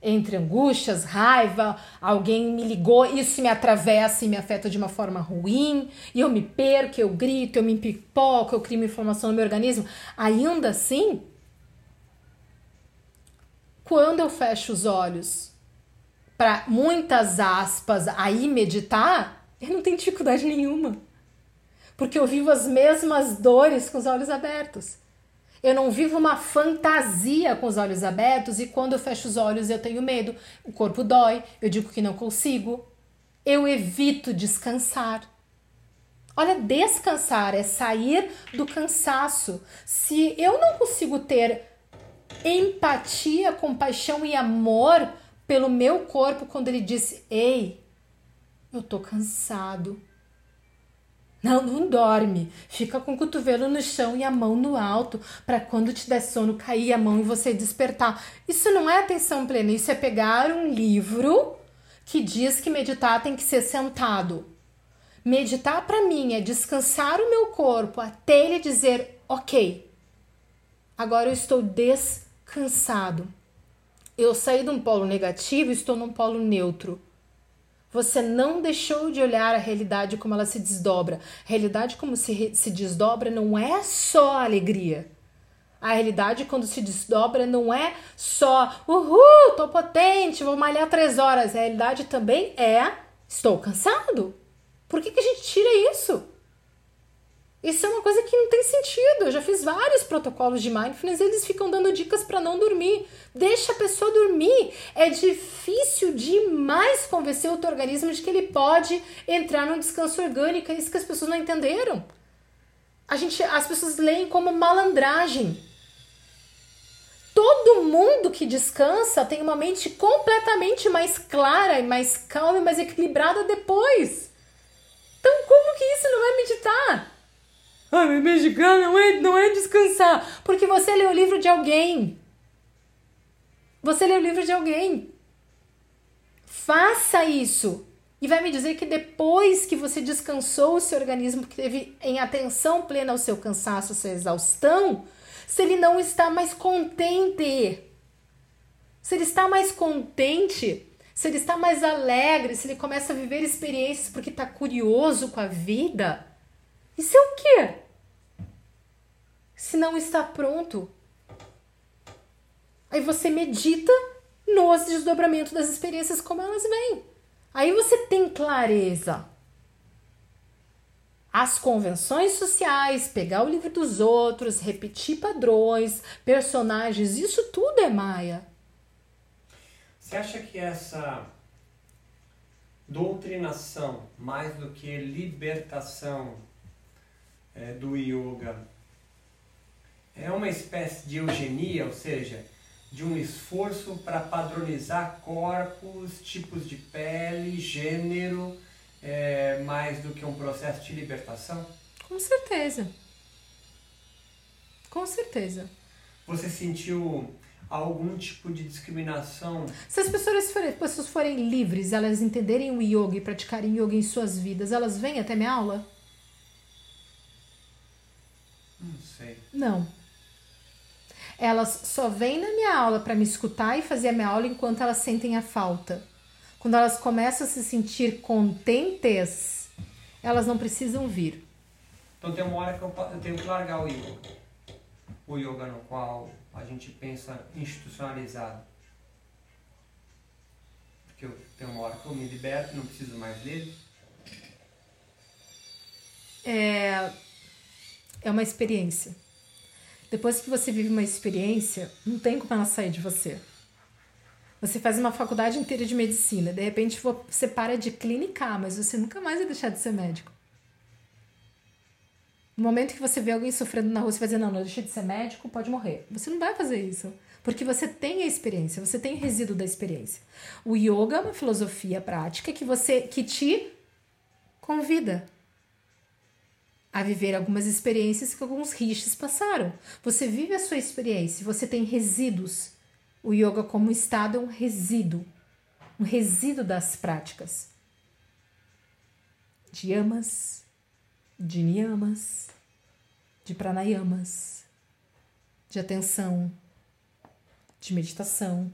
Speaker 2: entre angústias, raiva, alguém me ligou, isso me atravessa e me afeta de uma forma ruim, e eu me perco, eu grito, eu me pipoco, eu crio uma inflamação no meu organismo, ainda assim, quando eu fecho os olhos para muitas aspas aí meditar, eu não tenho dificuldade nenhuma. Porque eu vivo as mesmas dores com os olhos abertos. Eu não vivo uma fantasia com os olhos abertos e quando eu fecho os olhos eu tenho medo. O corpo dói, eu digo que não consigo. Eu evito descansar. Olha, descansar é sair do cansaço. Se eu não consigo ter empatia, compaixão e amor pelo meu corpo quando ele disse: Ei, eu tô cansado. Não, não dorme. Fica com o cotovelo no chão e a mão no alto, para quando te der sono cair a mão e você despertar. Isso não é atenção plena, isso é pegar um livro que diz que meditar tem que ser sentado. Meditar para mim é descansar o meu corpo até ele dizer: "OK. Agora eu estou des cansado. Eu saí de um polo negativo e estou num polo neutro. Você não deixou de olhar a realidade como ela se desdobra. A realidade como se, se desdobra não é só alegria. A realidade quando se desdobra não é só uhul, tô potente, vou malhar três horas. A realidade também é estou cansado. Por que, que a gente tira isso? Isso é uma coisa que não tem sentido. Eu já fiz vários protocolos de mindfulness, eles ficam dando dicas para não dormir. Deixa a pessoa dormir. É difícil demais convencer o teu organismo de que ele pode entrar no descanso orgânico. É isso que as pessoas não entenderam. A gente, as pessoas leem como malandragem. Todo mundo que descansa tem uma mente completamente mais clara e mais calma e mais equilibrada depois. Então, como que isso não é meditar? Ah, me medicar não é, não é descansar. Porque você lê o livro de alguém. Você lê o livro de alguém. Faça isso. E vai me dizer que depois que você descansou o seu organismo, que teve em atenção plena ao seu cansaço, à sua exaustão, se ele não está mais contente. Se ele está mais contente, se ele está mais alegre, se ele começa a viver experiências porque está curioso com a vida, isso é o quê? Se não está pronto. Aí você medita no desdobramento das experiências como elas vêm. Aí você tem clareza. As convenções sociais, pegar o livro dos outros, repetir padrões, personagens, isso tudo é Maia.
Speaker 1: Você acha que essa doutrinação, mais do que libertação, é, do yoga é uma espécie de eugenia, ou seja, de um esforço para padronizar corpos, tipos de pele, gênero, é, mais do que um processo de libertação?
Speaker 2: Com certeza. Com certeza.
Speaker 1: Você sentiu algum tipo de discriminação?
Speaker 2: Se as pessoas forem, pessoas forem livres, elas entenderem o yoga e praticarem yoga em suas vidas, elas vêm até minha aula?
Speaker 1: Não.
Speaker 2: Elas só vêm na minha aula para me escutar e fazer a minha aula enquanto elas sentem a falta. Quando elas começam a se sentir contentes, elas não precisam vir.
Speaker 1: Então tem uma hora que eu, eu tenho que largar o yoga. O yoga no qual a gente pensa institucionalizado. Porque eu tenho uma hora que eu me liberto, não preciso mais dele.
Speaker 2: É, é uma experiência. Depois que você vive uma experiência, não tem como ela sair de você. Você faz uma faculdade inteira de medicina, de repente você para de clinicar, mas você nunca mais vai deixar de ser médico. No momento que você vê alguém sofrendo na rua, você vai dizer: Não, não deixa de ser médico, pode morrer. Você não vai fazer isso. Porque você tem a experiência, você tem resíduo da experiência. O yoga é uma filosofia prática que você que te convida a viver algumas experiências que alguns rishis passaram. Você vive a sua experiência, você tem resíduos. O yoga como estado é um resíduo, um resíduo das práticas. De yamas, de niyamas, de pranayamas, de atenção, de meditação.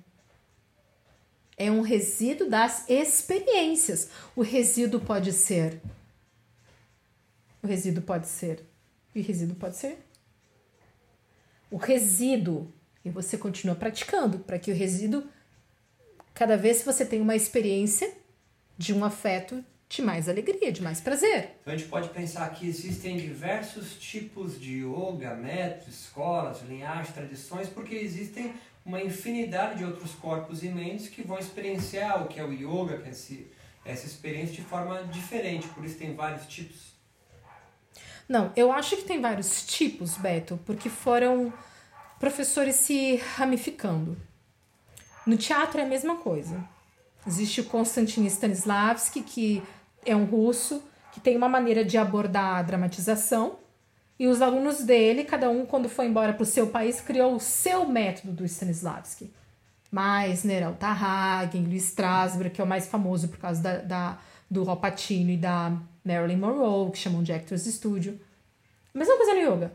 Speaker 2: É um resíduo das experiências. O resíduo pode ser o resíduo pode ser. E o resíduo pode ser. O resíduo. E você continua praticando para que o resíduo, cada vez que você tem uma experiência de um afeto de mais alegria, de mais prazer.
Speaker 1: Então a gente pode pensar que existem diversos tipos de yoga, métodos, escolas, linhagens, tradições, porque existem uma infinidade de outros corpos e mentes que vão experienciar o que é o yoga, que é esse, essa experiência de forma diferente. Por isso tem vários tipos.
Speaker 2: Não, eu acho que tem vários tipos, Beto, porque foram professores se ramificando. No teatro é a mesma coisa. Existe o Konstantin Stanislavski, que é um russo, que tem uma maneira de abordar a dramatização, e os alunos dele, cada um, quando foi embora para o seu país, criou o seu método do Stanislavski. Meisner, Altarhagen, Louis Strasberg, que é o mais famoso por causa da, da do Ropatino e da Marilyn Monroe, que chamam de Actors Studio. A mesma coisa no yoga.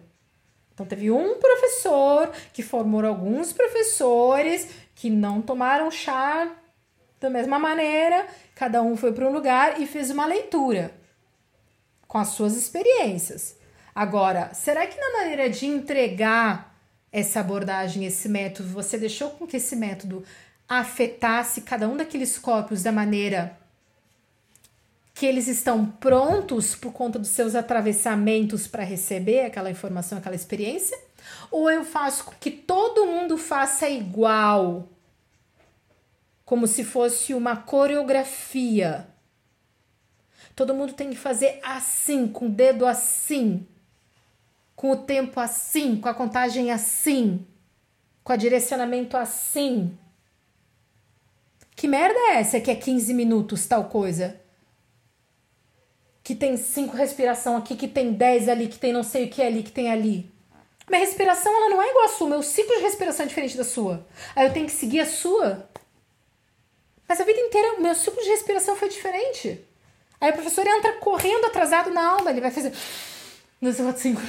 Speaker 2: Então teve um professor que formou alguns professores que não tomaram chá da mesma maneira, cada um foi para um lugar e fez uma leitura com as suas experiências. Agora, será que na maneira de entregar essa abordagem, esse método, você deixou com que esse método afetasse cada um daqueles corpos da maneira que eles estão prontos por conta dos seus atravessamentos para receber aquela informação, aquela experiência? Ou eu faço com que todo mundo faça igual? Como se fosse uma coreografia. Todo mundo tem que fazer assim, com o dedo assim, com o tempo assim, com a contagem assim, com o direcionamento assim. Que merda é essa que é 15 minutos tal coisa? Que tem cinco respiração aqui, que tem dez ali, que tem não sei o que ali, que tem ali. Minha respiração ela não é igual à sua, meu ciclo de respiração é diferente da sua. Aí eu tenho que seguir a sua. Mas a vida inteira, meu ciclo de respiração foi diferente. Aí o professor entra correndo atrasado na aula, ele vai fazer 2, 4, 5,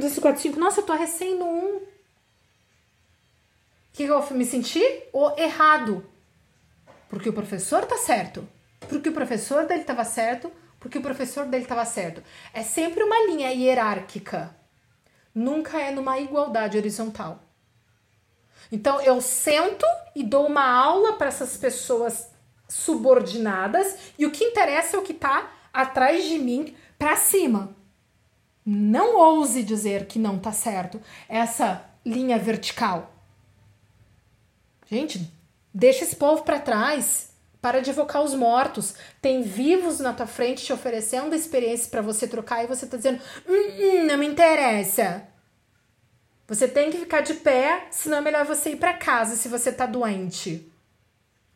Speaker 2: 2, 4, 5. Nossa, eu tô recém no 1. O que eu me senti? O errado. Porque o professor tá certo. Porque o professor dele tava certo porque o professor dele estava certo. É sempre uma linha hierárquica. Nunca é numa igualdade horizontal. Então eu sento e dou uma aula para essas pessoas subordinadas e o que interessa é o que está atrás de mim para cima. Não ouse dizer que não está certo essa linha vertical. Gente, deixa esse povo para trás. Para de evocar os mortos. Tem vivos na tua frente te oferecendo experiência para você trocar e você tá dizendo: hum, hum, não me interessa. Você tem que ficar de pé, senão é melhor você ir para casa se você tá doente.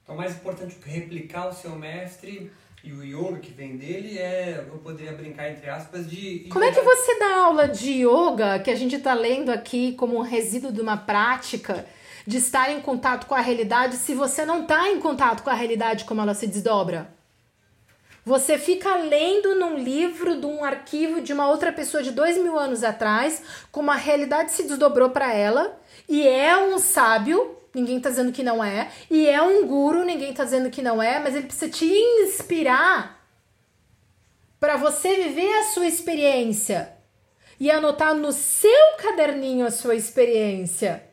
Speaker 1: Então, mais importante que replicar o seu mestre e o yoga que vem dele é, eu poderia brincar entre aspas, de.
Speaker 2: Como é que você dá aula de yoga, que a gente tá lendo aqui como um resíduo de uma prática, de estar em contato com a realidade, se você não tá em contato com a realidade como ela se desdobra? Você fica lendo num livro de um arquivo de uma outra pessoa de dois mil anos atrás, como a realidade se desdobrou para ela, e é um sábio, ninguém tá dizendo que não é, e é um guru, ninguém tá dizendo que não é, mas ele precisa te inspirar para você viver a sua experiência e anotar no seu caderninho a sua experiência.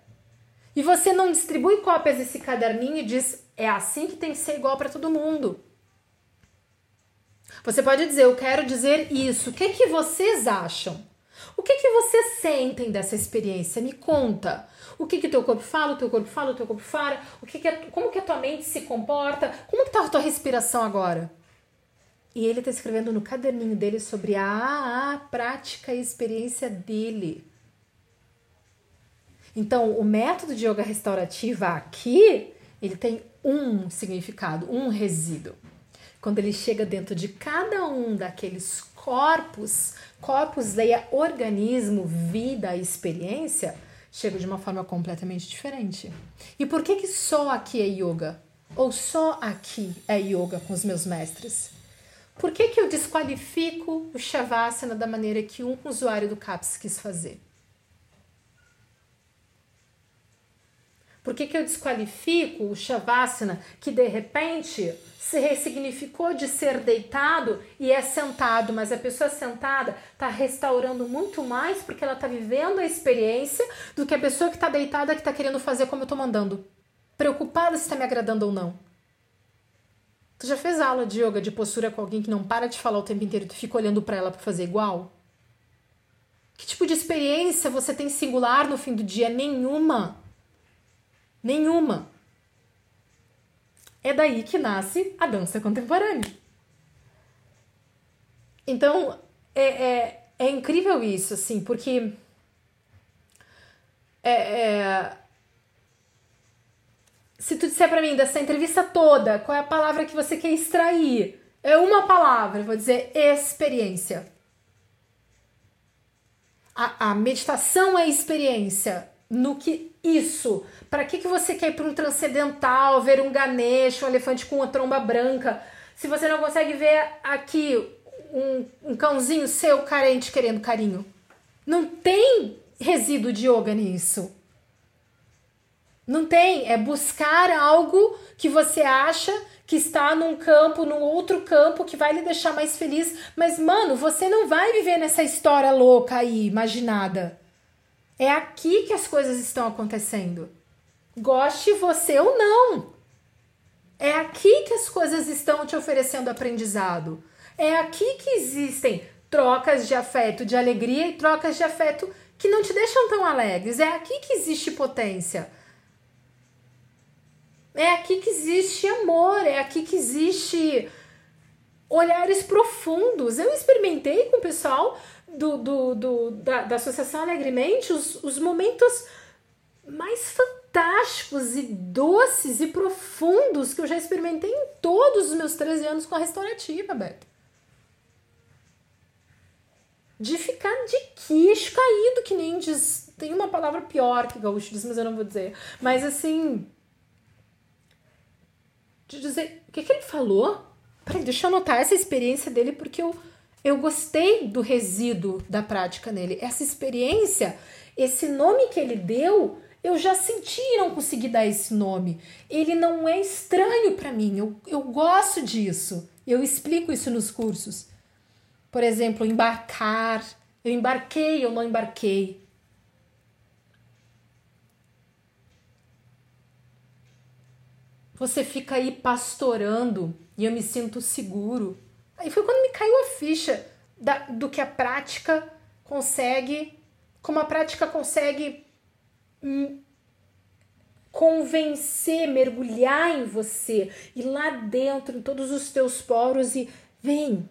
Speaker 2: E você não distribui cópias desse caderninho e diz: é assim que tem que ser igual para todo mundo. Você pode dizer, eu quero dizer isso. O que, que vocês acham? O que, que vocês sentem dessa experiência? Me conta. O que que teu corpo fala, o teu corpo fala, o teu corpo fala, o que que é, como que a tua mente se comporta, como que tá a tua respiração agora? E ele está escrevendo no caderninho dele sobre a, a prática e experiência dele. Então, o método de yoga restaurativa aqui, ele tem um significado, um resíduo quando ele chega dentro de cada um daqueles corpos, corpos leia organismo, vida, experiência, chega de uma forma completamente diferente. E por que que só aqui é yoga? Ou só aqui é yoga com os meus mestres? Por que que eu desqualifico o Shavasana da maneira que um usuário do CAPS quis fazer? Por que, que eu desqualifico o Shavasana que de repente se ressignificou de ser deitado e é sentado, mas a pessoa sentada está restaurando muito mais porque ela está vivendo a experiência do que a pessoa que está deitada que está querendo fazer como eu estou mandando, preocupada se está me agradando ou não. Tu já fez aula de yoga de postura com alguém que não para de falar o tempo inteiro e tu fica olhando para ela para fazer igual? Que tipo de experiência você tem singular no fim do dia? Nenhuma. Nenhuma. É daí que nasce a dança contemporânea. Então, é, é, é incrível isso, assim, porque. É, é, se tu disser para mim dessa entrevista toda, qual é a palavra que você quer extrair? É uma palavra, vou dizer experiência. A, a meditação é experiência no que isso. Para que, que você quer ir para um transcendental, ver um Ganesh, um elefante com uma tromba branca, se você não consegue ver aqui um, um cãozinho seu carente querendo carinho? Não tem resíduo de yoga nisso. Não tem. É buscar algo que você acha que está num campo, num outro campo que vai lhe deixar mais feliz. Mas, mano, você não vai viver nessa história louca aí, imaginada. É aqui que as coisas estão acontecendo. Goste você ou não. É aqui que as coisas estão te oferecendo aprendizado. É aqui que existem trocas de afeto, de alegria e trocas de afeto que não te deixam tão alegres. É aqui que existe potência. É aqui que existe amor, é aqui que existe olhares profundos. Eu experimentei com o pessoal do, do, do da, da Associação Alegremente os, os momentos mais fantásticos e doces e profundos que eu já experimentei em todos os meus 13 anos com a restaurativa, Beto. De ficar de queixo caído, que nem diz. Tem uma palavra pior que gaúcho diz, mas eu não vou dizer. Mas assim. De dizer. O que, que ele falou? Peraí, deixa eu anotar essa experiência dele, porque eu eu gostei do resíduo da prática nele. Essa experiência, esse nome que ele deu, eu já senti e não consegui dar esse nome. Ele não é estranho para mim, eu, eu gosto disso. Eu explico isso nos cursos. Por exemplo, embarcar. Eu embarquei, eu não embarquei. Você fica aí pastorando e eu me sinto seguro. Aí foi quando me caiu a ficha da, do que a prática consegue, como a prática consegue hum, convencer, mergulhar em você, e lá dentro, em todos os teus poros, e vem,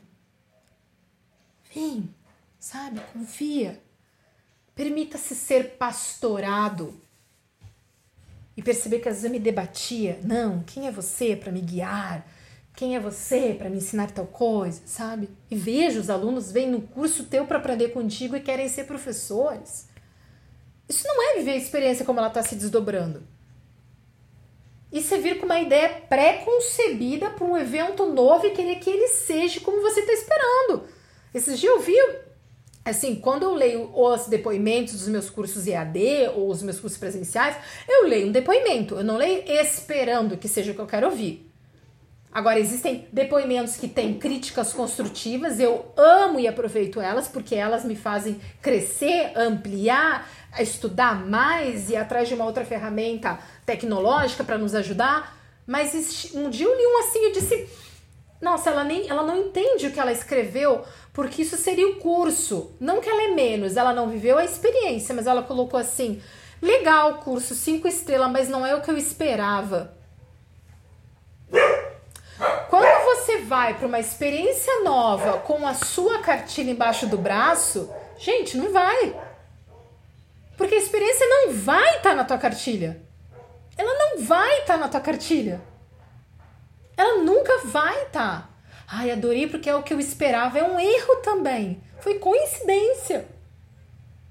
Speaker 2: vem, sabe? Confia. Permita-se ser pastorado. E perceber que às vezes eu me debatia. Não, quem é você para me guiar? Quem é você para me ensinar tal coisa, sabe? E vejo os alunos vêm no curso teu para aprender contigo e querem ser professores. Isso não é viver a experiência como ela está se desdobrando. Isso é vir com uma ideia pré-concebida para um evento novo e querer que ele seja como você está esperando. Esses dias eu vi, assim, quando eu leio os depoimentos dos meus cursos EAD ou os meus cursos presenciais, eu leio um depoimento, eu não leio esperando que seja o que eu quero ouvir. Agora, existem depoimentos que têm críticas construtivas, eu amo e aproveito elas, porque elas me fazem crescer, ampliar, estudar mais e ir atrás de uma outra ferramenta tecnológica para nos ajudar. Mas um dia eu li um assim e disse: Nossa, ela, nem, ela não entende o que ela escreveu, porque isso seria o curso. Não que ela é menos, ela não viveu a experiência, mas ela colocou assim: Legal o curso, cinco estrelas, mas não é o que eu esperava. Quando você vai para uma experiência nova com a sua cartilha embaixo do braço, gente, não vai. Porque a experiência não vai estar tá na tua cartilha. Ela não vai estar tá na tua cartilha. Ela nunca vai estar. Tá. Ai, adorei porque é o que eu esperava. É um erro também. Foi coincidência.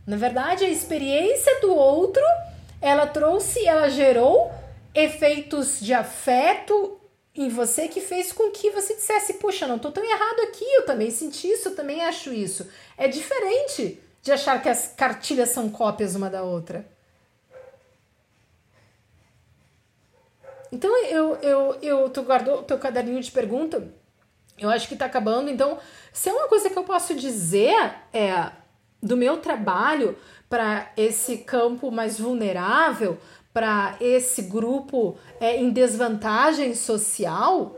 Speaker 2: Na verdade, a experiência do outro, ela trouxe, ela gerou efeitos de afeto em você que fez com que você dissesse: Puxa, não tô tão errado aqui, eu também senti isso, eu também acho isso. É diferente de achar que as cartilhas são cópias uma da outra. Então eu, eu, eu tu guardou teu caderninho de pergunta, eu acho que tá acabando. Então, se é uma coisa que eu posso dizer é do meu trabalho para esse campo mais vulnerável, para esse grupo é, em desvantagem social,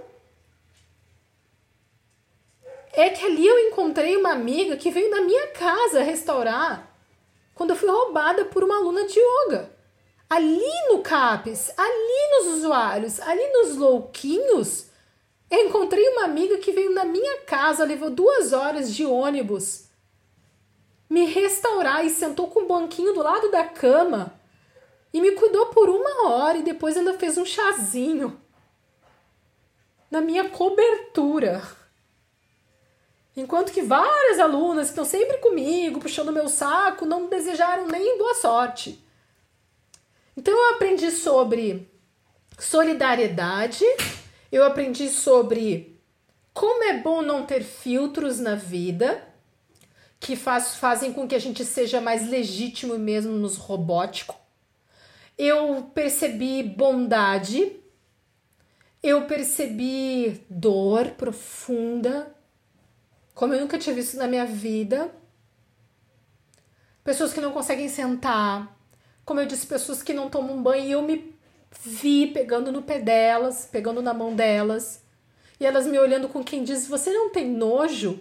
Speaker 2: é que ali eu encontrei uma amiga que veio na minha casa restaurar quando eu fui roubada por uma aluna de yoga. Ali no CAPES, ali nos usuários, ali nos louquinhos, eu encontrei uma amiga que veio na minha casa, levou duas horas de ônibus, me restaurar e sentou com o um banquinho do lado da cama e me cuidou por uma hora e depois ainda fez um chazinho na minha cobertura. Enquanto que várias alunas que estão sempre comigo, puxando meu saco, não desejaram nem boa sorte. Então eu aprendi sobre solidariedade, eu aprendi sobre como é bom não ter filtros na vida, que faz, fazem com que a gente seja mais legítimo mesmo nos robótico eu percebi bondade, eu percebi dor profunda, como eu nunca tinha visto na minha vida. Pessoas que não conseguem sentar, como eu disse, pessoas que não tomam banho e eu me vi pegando no pé delas, pegando na mão delas, e elas me olhando com quem diz: Você não tem nojo?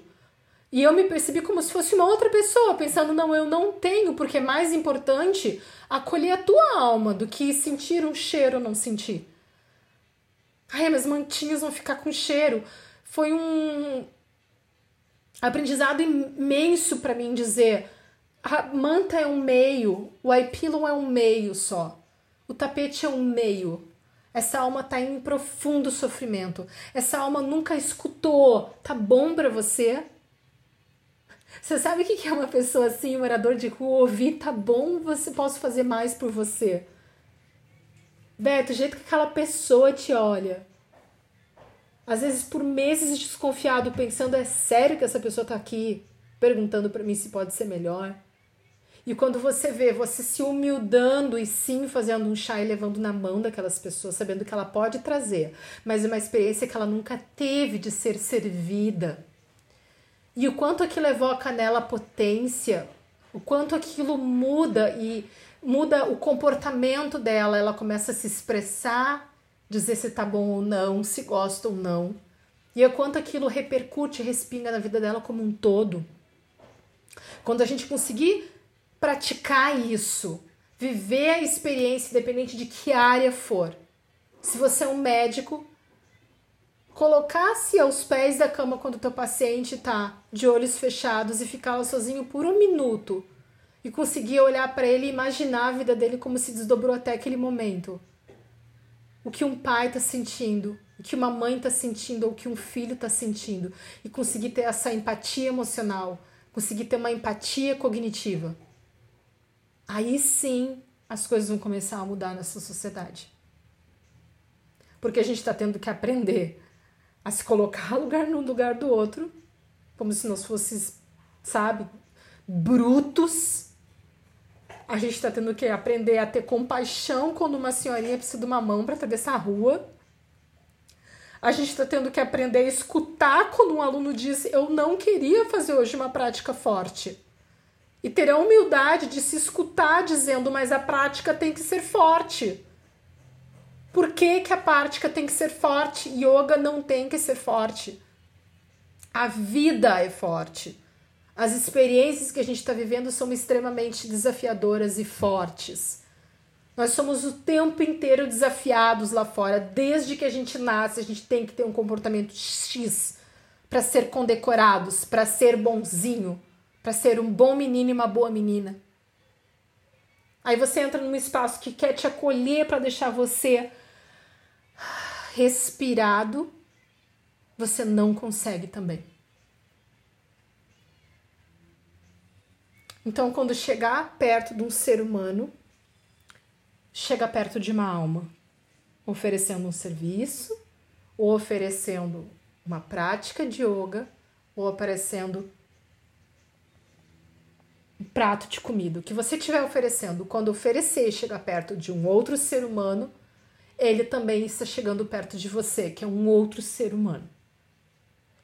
Speaker 2: E eu me percebi como se fosse uma outra pessoa, pensando: Não, eu não tenho, porque é mais importante acolher a tua alma do que sentir um cheiro ou não sentir. Ai, minhas mantinhas vão ficar com cheiro. Foi um aprendizado imenso para mim dizer: a manta é um meio, o ipilon é um meio só. O tapete é um meio. Essa alma está em profundo sofrimento. Essa alma nunca escutou. Tá bom para você? Você sabe o que é uma pessoa assim, um morador de rua, ouvir, tá bom, você posso fazer mais por você. Beto, o jeito que aquela pessoa te olha. Às vezes por meses desconfiado, pensando, é sério que essa pessoa tá aqui perguntando para mim se pode ser melhor? E quando você vê você se humildando e sim fazendo um chá e levando na mão daquelas pessoas, sabendo que ela pode trazer, mas é uma experiência que ela nunca teve de ser servida e o quanto aquilo evoca nela potência, o quanto aquilo muda e muda o comportamento dela, ela começa a se expressar, dizer se tá bom ou não, se gosta ou não. E o quanto aquilo repercute, respinga na vida dela como um todo. Quando a gente conseguir praticar isso, viver a experiência, independente de que área for. Se você é um médico, colocar-se aos pés da cama quando o teu paciente está de olhos fechados e ficar lá sozinho por um minuto e conseguia olhar para ele e imaginar a vida dele como se desdobrou até aquele momento. O que um pai está sentindo, o que uma mãe está sentindo ou o que um filho está sentindo e conseguir ter essa empatia emocional, conseguir ter uma empatia cognitiva. Aí sim as coisas vão começar a mudar nessa sociedade. Porque a gente está tendo que aprender a se colocar lugar no lugar do outro, como se nós fossemos, sabe, brutos. A gente está tendo que aprender a ter compaixão quando uma senhorinha precisa de uma mão para atravessar a rua. A gente está tendo que aprender a escutar quando um aluno diz: Eu não queria fazer hoje uma prática forte. E ter a humildade de se escutar dizendo: Mas a prática tem que ser forte. Por que, que a prática tem que ser forte? Yoga não tem que ser forte. A vida é forte. As experiências que a gente está vivendo são extremamente desafiadoras e fortes. Nós somos o tempo inteiro desafiados lá fora. Desde que a gente nasce, a gente tem que ter um comportamento X para ser condecorados, para ser bonzinho, para ser um bom menino e uma boa menina. Aí você entra num espaço que quer te acolher para deixar você respirado, você não consegue também. Então, quando chegar perto de um ser humano, chega perto de uma alma, oferecendo um serviço, ou oferecendo uma prática de yoga, ou oferecendo um prato de comida. O que você estiver oferecendo, quando oferecer chegar perto de um outro ser humano, ele também está chegando perto de você, que é um outro ser humano.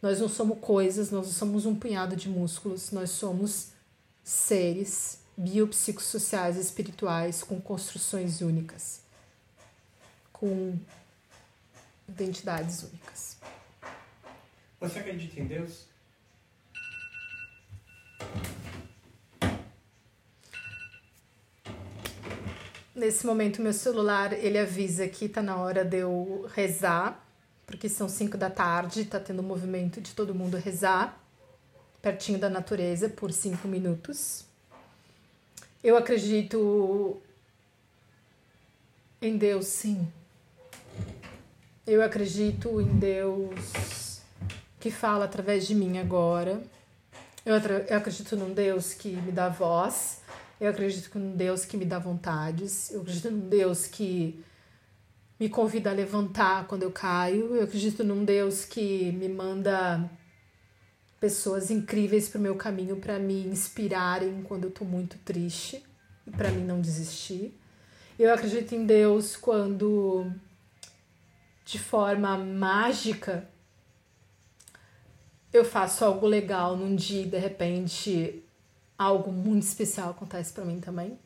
Speaker 2: Nós não somos coisas, nós não somos um punhado de músculos, nós somos seres biopsicossociais espirituais com construções únicas, com identidades únicas.
Speaker 1: Você acredita em Deus?
Speaker 2: Nesse momento, meu celular ele avisa que tá na hora de eu rezar, porque são 5 da tarde, tá tendo movimento de todo mundo rezar, pertinho da natureza, por 5 minutos. Eu acredito em Deus, sim. Eu acredito em Deus que fala através de mim agora. Eu, eu acredito num Deus que me dá voz eu acredito num Deus que me dá vontades. Eu acredito num Deus que me convida a levantar quando eu caio. Eu acredito num Deus que me manda pessoas incríveis para o meu caminho para me inspirarem quando eu estou muito triste e para mim não desistir. Eu acredito em Deus quando de forma mágica eu faço algo legal num dia e de repente algo muito especial acontece para mim também.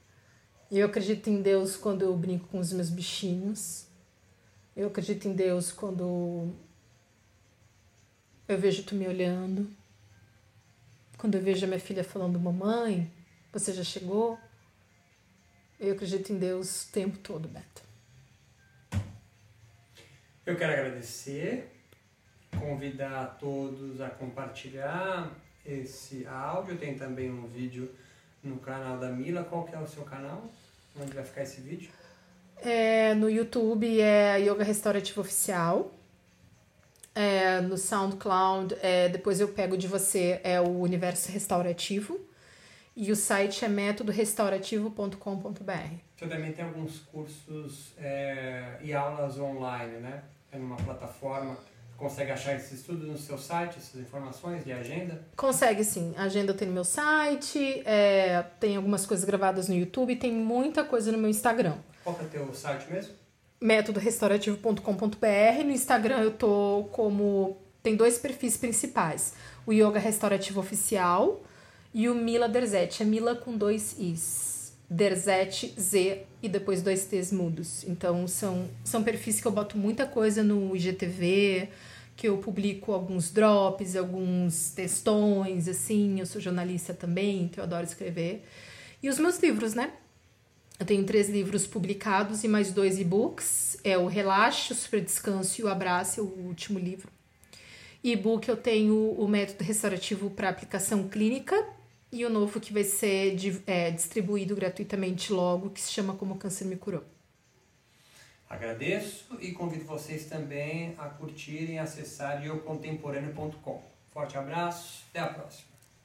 Speaker 2: Eu acredito em Deus quando eu brinco com os meus bichinhos. Eu acredito em Deus quando eu vejo tu me olhando. Quando eu vejo a minha filha falando, mamãe, você já chegou? Eu acredito em Deus o tempo todo, Beto.
Speaker 1: Eu quero agradecer, convidar todos a compartilhar esse áudio, tem também um vídeo no canal da Mila. Qual que é o seu canal? Onde vai ficar esse vídeo?
Speaker 2: É, no YouTube é Yoga Restaurativo Oficial. É, no SoundCloud, é, depois eu pego de você, é o Universo Restaurativo. E o site é métodorestaurativo.com.br.
Speaker 1: Você também tem alguns cursos é, e aulas online, né? É numa plataforma consegue achar esse estudo no seu site, essas informações de agenda?
Speaker 2: Consegue sim. A agenda tem no meu site, é, tem algumas coisas gravadas no YouTube, tem muita coisa no meu Instagram.
Speaker 1: Qual é o teu site mesmo?
Speaker 2: métodorestaurativo.com.br. No Instagram eu tô como. Tem dois perfis principais: o Yoga Restaurativo Oficial e o Mila Derzete. É Mila com dois Is. Derzete, Z e depois dois T's mudos. Então são, são perfis que eu boto muita coisa no IGTV, que eu publico alguns drops, alguns textões, assim. Eu sou jornalista também, então eu adoro escrever. E os meus livros, né? Eu tenho três livros publicados e mais dois e-books. É o Relaxe, o Super Descanso e o Abraço, o último livro. E-book eu tenho o método restaurativo para aplicação clínica e o novo que vai ser é, distribuído gratuitamente logo, que se chama Como Câncer Me Curou.
Speaker 1: Agradeço e convido vocês também a curtirem e acessar eucontemporâneo.com. Forte abraço, até a próxima.